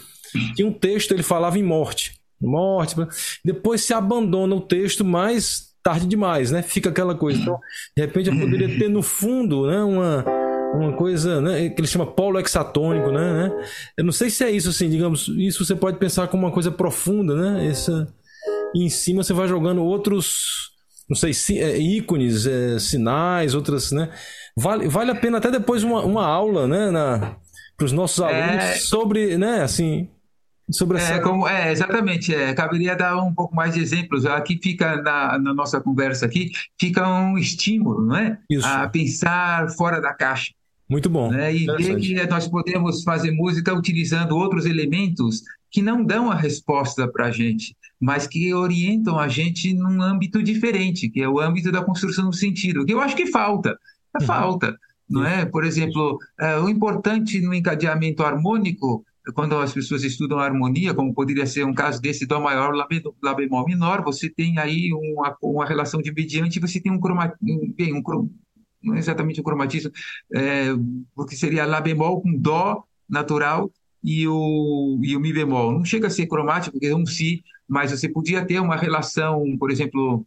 tinha um texto ele falava em morte, morte. Depois se abandona o texto, mas tarde demais, né? Fica aquela coisa. Então, de repente eu poderia ter no fundo, né? Uma uma coisa, né, que ele chama polo hexatônico, né, né? Eu não sei se é isso, assim, digamos, isso você pode pensar como uma coisa profunda, né? Essa, e em cima você vai jogando outros, não sei, si- é, ícones, é, sinais, outras, né? Vale, vale a pena até depois uma, uma aula, né, para os nossos alunos É. sobre, né, assim, sobre essa... É, como, é, exatamente. É, caberia dar um pouco mais de exemplos. Aqui fica, na, na nossa conversa aqui, fica um estímulo, não é? Isso. A pensar fora da caixa. Muito bom. né? E ver que nós podemos fazer música utilizando outros elementos que não dão a resposta para a gente, mas que orientam a gente num âmbito diferente, que é o âmbito da construção do sentido, que eu acho que falta. Uhum. Falta, não é? Por exemplo, é, o importante no encadeamento harmônico, quando as pessoas estudam a harmonia, como poderia ser um caso desse Dó maior, Lá be- Lá bemol menor, você tem aí uma, uma relação de mediante, você tem um cromatismo, bem, um, não é exatamente um cromatismo, é, porque seria Lá bemol com Dó natural e o, e o Mi bemol. Não chega a ser cromático, porque é um Si, mas você podia ter uma relação, por exemplo,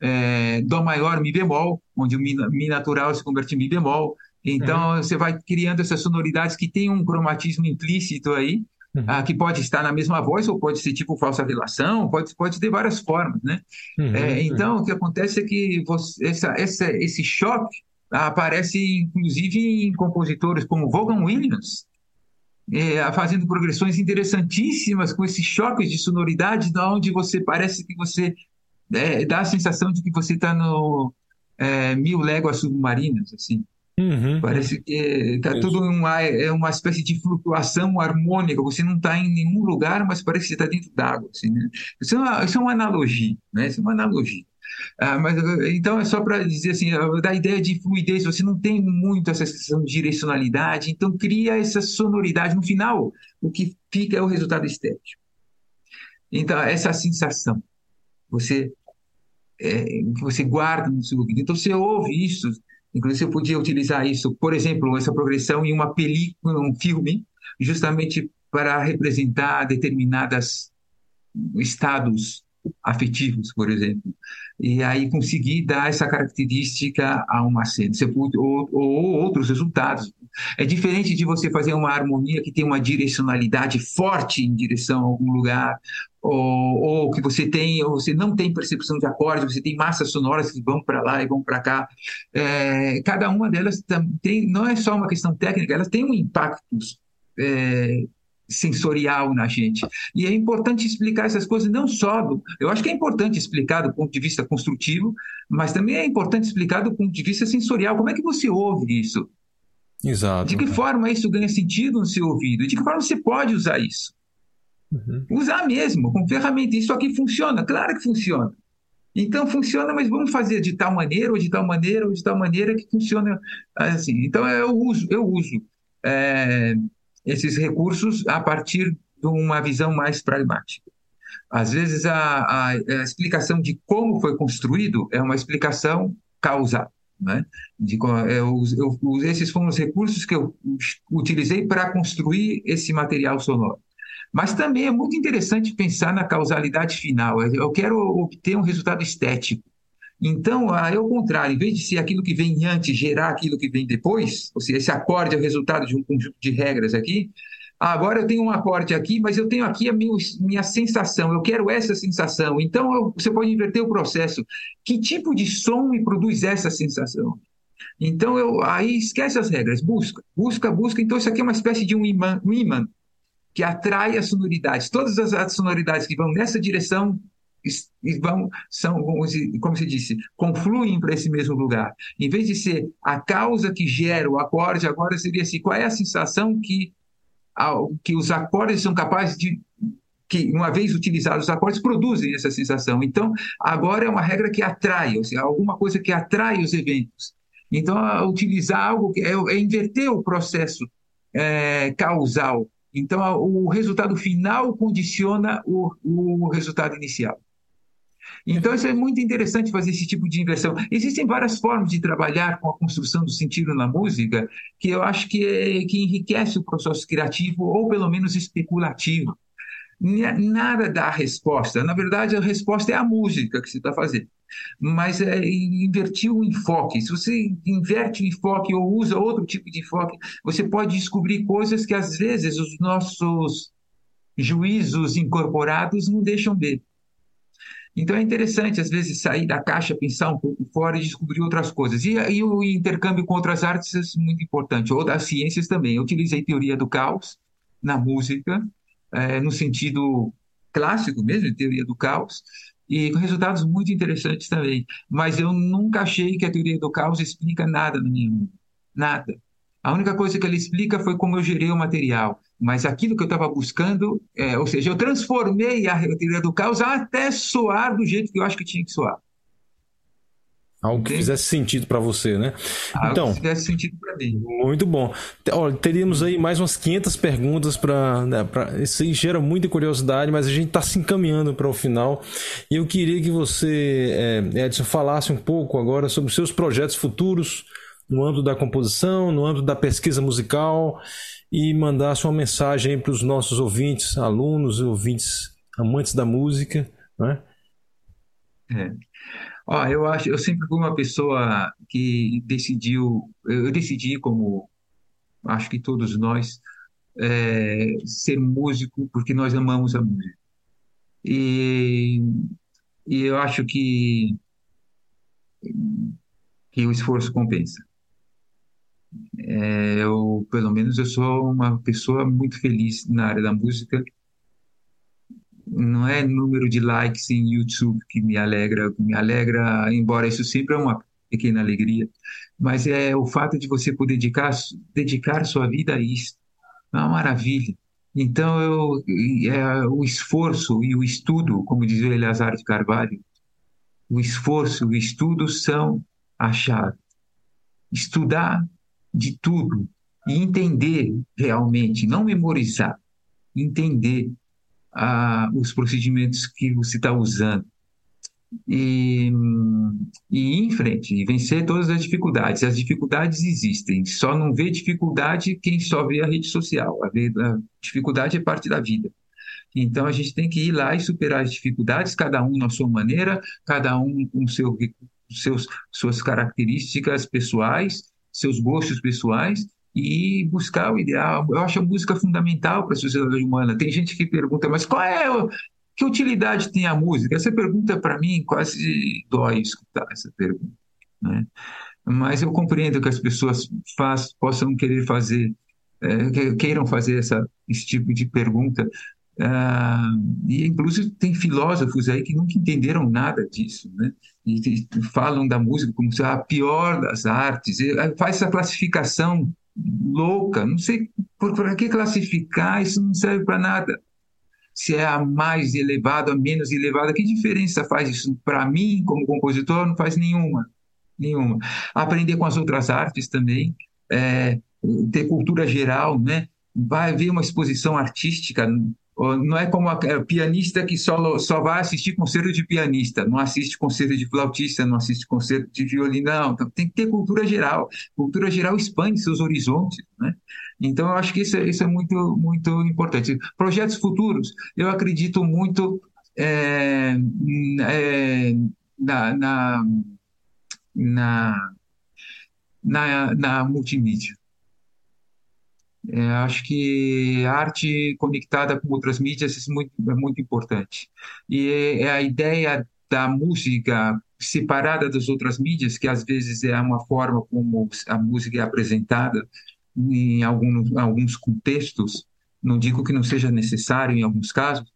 é, Dó maior, Mi bemol, onde o Mi, mi natural se converte em Mi bemol. Então você vai criando essas sonoridades que têm um cromatismo implícito aí, Uhum. ah, que pode estar na mesma voz ou pode ser tipo falsa relação, pode, pode ter várias formas, né? Uhum, É, uhum. então, o que acontece é que você- essa, essa, esse choque aparece, inclusive, em compositores como Vaughan Williams, é, fazendo progressões interessantíssimas com esses choques de sonoridade, onde você parece que você é, dá a sensação de que você está no é, Mil Léguas Submarinas, assim. Uhum, Parece que está tudo uma, é uma espécie de flutuação harmônica. Você não está em nenhum lugar, mas parece que você está dentro d'água. Assim, né? isso, é uma, isso é uma analogia, né? Isso é uma analogia. Ah, mas, então é só para dizer assim, da ideia de fluidez, você não tem muito essa de direcionalidade, então cria essa sonoridade. No final, o que fica é o resultado estético. Então, essa sensação, você é, você guarda no seu ouvido. Então, você ouve isso, inclusive você podia utilizar isso, por exemplo, essa progressão em uma película, um filme, justamente para representar determinados estados afetivos, por exemplo. E aí conseguir dar essa característica a uma cena. Pode, ou, ou outros resultados. É diferente de você fazer uma harmonia que tem uma direcionalidade forte em direção a algum lugar, ou, ou que você tem, ou você não tem percepção de acordes, você tem massas sonoras que vão para lá e vão para cá. É, cada uma delas tem, não é só uma questão técnica, elas têm um impacto é, sensorial na gente. E é importante explicar essas coisas, não só do. Eu acho que é importante explicar do ponto de vista construtivo, mas também é importante explicar do ponto de vista sensorial. Como é que você ouve isso? Exato. De que forma isso ganha sentido no seu ouvido? De que forma você pode usar isso? Uhum. Usar mesmo, com ferramenta. Isso aqui funciona? Claro que funciona. Então funciona, mas vamos fazer de tal maneira, ou de tal maneira, ou de tal maneira que funciona assim. Então eu uso, eu uso é, esses recursos a partir de uma visão mais pragmática. Às vezes a, a, a explicação de como foi construído é uma explicação causal. Né? De, eu, eu, esses foram os recursos que eu utilizei para construir esse material sonoro. Mas também é muito interessante pensar na causalidade final. Eu quero obter um resultado estético. Então, é o contrário, em vez de ser aquilo que vem antes gerar aquilo que vem depois, ou seja, esse acorde é o resultado de um conjunto de regras aqui, agora eu tenho um acorde aqui, mas eu tenho aqui a minha, minha sensação, eu quero essa sensação. Então, eu, você pode inverter o processo. Que tipo de som me produz essa sensação? Então, eu, aí esquece as regras, busca, busca, busca. Então, isso aqui é uma espécie de um imã, um imã que atrai as sonoridades. Todas as, sonoridades que vão nessa direção vão são como se disse confluem para esse mesmo lugar em vez de ser a causa que gera o acorde agora seria assim qual é a sensação que que os acordes são capazes de que uma vez utilizados os acordes produzem essa sensação. Então agora é uma regra que atrai ou seja, alguma coisa que atrai os eventos. Então utilizar algo que é, é inverter o processo é, causal. Então, o resultado final condiciona o, o resultado inicial. Então, isso é muito interessante fazer esse tipo de inversão. Existem várias formas de trabalhar com a construção do sentido na música que eu acho que, é, que enriquece o processo criativo ou, pelo menos, especulativo. Nada dá resposta. Na verdade, a resposta é a música que você está fazendo mas é, invertir o enfoque. Se você inverte o enfoque ou usa outro tipo de enfoque, você pode descobrir coisas que às vezes os nossos juízos incorporados não deixam ver. Então é interessante, às vezes, sair da caixa, pensar um pouco fora e descobrir outras coisas. E, e o intercâmbio com outras artes é muito importante, ou das ciências também. Eu utilizei teoria do caos na música, é, no sentido clássico mesmo, teoria do caos, e com resultados muito interessantes também. Mas eu nunca achei que a teoria do caos explica nada no vida. Nada. A única coisa que ela explica foi como eu gerei o material. Mas aquilo que eu estava buscando, é, ou seja, eu transformei a teoria do caos até soar do jeito que eu acho que tinha que soar. Algo que fizesse sentido para você, né? Algo então, que fizesse sentido para mim. Muito bom. Olha, teríamos aí mais umas 500 perguntas para. Né, isso aí gera muita curiosidade, mas a gente está se encaminhando para o final. E eu queria que você, é, Edson, falasse um pouco agora sobre os seus projetos futuros no âmbito da composição, no âmbito da pesquisa musical e mandasse uma mensagem para os nossos ouvintes, alunos, ouvintes amantes da música, né? É. Ó, eu acho, eu sempre fui uma pessoa que decidiu, eu decidi como acho que todos nós é, ser músico porque nós amamos a música. E, e eu acho que que o esforço compensa. É, eu, pelo menos, eu sou uma pessoa muito feliz na área da música não é número de likes em YouTube que me alegra, me alegra, embora isso sempre é uma pequena alegria, mas é o fato de você poder dedicar, dedicar sua vida a isso. É uma maravilha. Então, eu, é, o esforço e o estudo, como dizia o Eleazar de Carvalho, o esforço e o estudo são a chave. Estudar de tudo e entender realmente, não memorizar, entender a, os procedimentos que você está usando. E, e ir em frente, e vencer todas as dificuldades. As dificuldades existem, só não vê dificuldade quem só vê a rede social. A, a dificuldade é parte da vida. Então a gente tem que ir lá e superar as dificuldades, cada um na sua maneira, cada um com seu, seus, suas características pessoais, seus gostos pessoais, e buscar o ideal. Eu acho a música fundamental para a sociedade humana. Tem gente que pergunta, mas qual é que utilidade tem a música? Essa pergunta para mim quase dói escutar essa pergunta, né? Mas eu compreendo que as pessoas faz, possam querer fazer, é, queiram fazer essa, esse tipo de pergunta. Ah, e inclusive tem filósofos aí que nunca entenderam nada disso, né? E, e falam da música como se a pior das artes. E, faz essa classificação louca. Não sei por, por que classificar, isso não serve para nada. Se é a mais elevada, a menos elevada, que diferença faz isso? Para mim, como compositor, não faz nenhuma. Nenhuma. Aprender com as outras artes também, é, ter cultura geral, né? Vai ver uma exposição artística não é como a, é, pianista que só, só vai assistir concerto de pianista, não assiste concerto de flautista, não assiste concerto de violino. Então, tem que ter cultura geral. Cultura geral expande seus horizontes, né? Então, eu acho que isso é, isso é muito, muito importante. Projetos futuros, eu acredito muito é, é, na, na, na, na, na multimídia. É, acho que arte conectada com outras mídias é muito, é muito importante. E é a ideia da música separada das outras mídias, que às vezes é uma forma como a música é apresentada em alguns, alguns contextos, não digo que não seja necessário em alguns casos,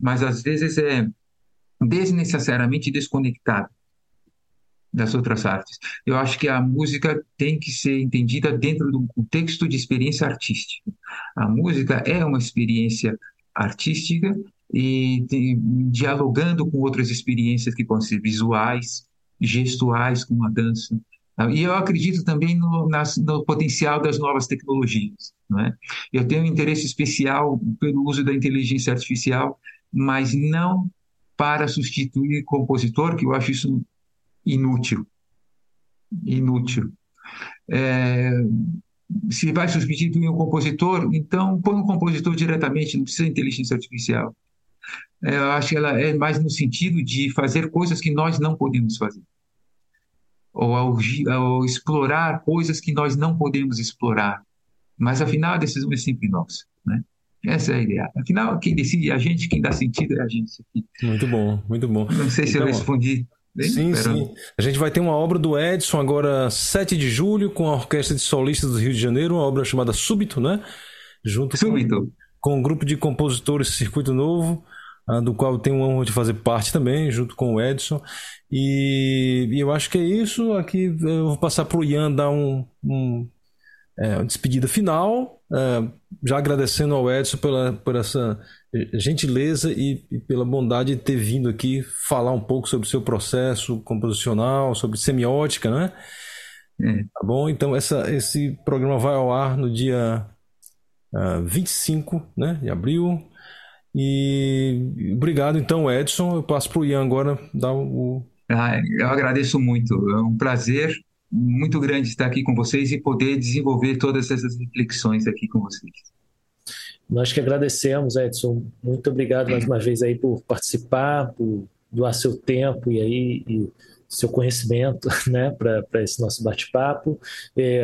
mas às vezes é desnecessariamente desconectada das outras artes. Eu acho que a música tem que ser entendida dentro de um contexto de experiência artística. A música é uma experiência artística e dialogando com outras experiências que podem ser visuais, gestuais, como a dança. E eu acredito também no, nas, no potencial das novas tecnologias. Não é? Eu tenho um interesse especial pelo uso da inteligência artificial, mas não para substituir compositor, que eu acho isso inútil. Inútil. É, se vai substituir um compositor, então põe um compositor diretamente, não precisa de inteligência artificial. É, eu acho que ela é mais no sentido de fazer coisas que nós não podemos fazer. Ou, ao, ao explorar coisas que nós não podemos explorar. Mas, afinal, a decisão é sempre nossa. Né? Essa é a ideia. Afinal, quem decide é a gente, quem dá sentido é a gente. Muito bom, muito bom. Não sei se então, eu respondi. Sim, sim. A gente vai ter uma obra do Edson agora 7 de julho com a Orquestra de Solistas do Rio de Janeiro, uma obra chamada Súbito, né? Junto Súbito. Com, com um grupo de compositores Circuito Novo, uh, do qual eu tenho honra de fazer parte também, junto com o Edson. E, e eu acho que é isso. Aqui eu vou passar para o Ian dar um, um é, uma despedida final, é, já agradecendo ao Edson pela, por essa gentileza e, e, pela bondade de ter vindo aqui falar um pouco sobre o seu processo composicional, sobre semiótica, né? É. Tá bom? Então, essa, esse programa vai ao ar no dia uh, 25 né, de abril. E obrigado, então, Edson. Eu passo para o Ian agora dar o. Ah, eu agradeço muito. É um prazer muito grande estar aqui com vocês e poder desenvolver todas essas reflexões aqui com vocês. Nós que agradecemos, Edson. Muito obrigado mais uma vez aí por participar, por doar seu tempo e aí e seu conhecimento, né, para esse nosso bate-papo.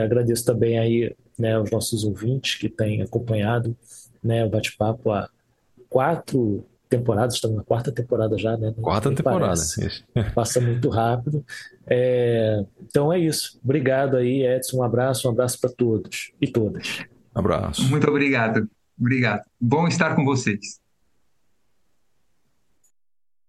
agradeço também aí, né, aos nossos ouvintes que têm acompanhado, né, o bate-papo há quatro temporadas, estamos na quarta temporada já, né? Quarta temporada. Passa muito rápido. É, então é isso. Obrigado aí, Edson. Um abraço, um abraço para todos e todas. Abraço. Muito obrigado. Obrigado. Bom estar com vocês.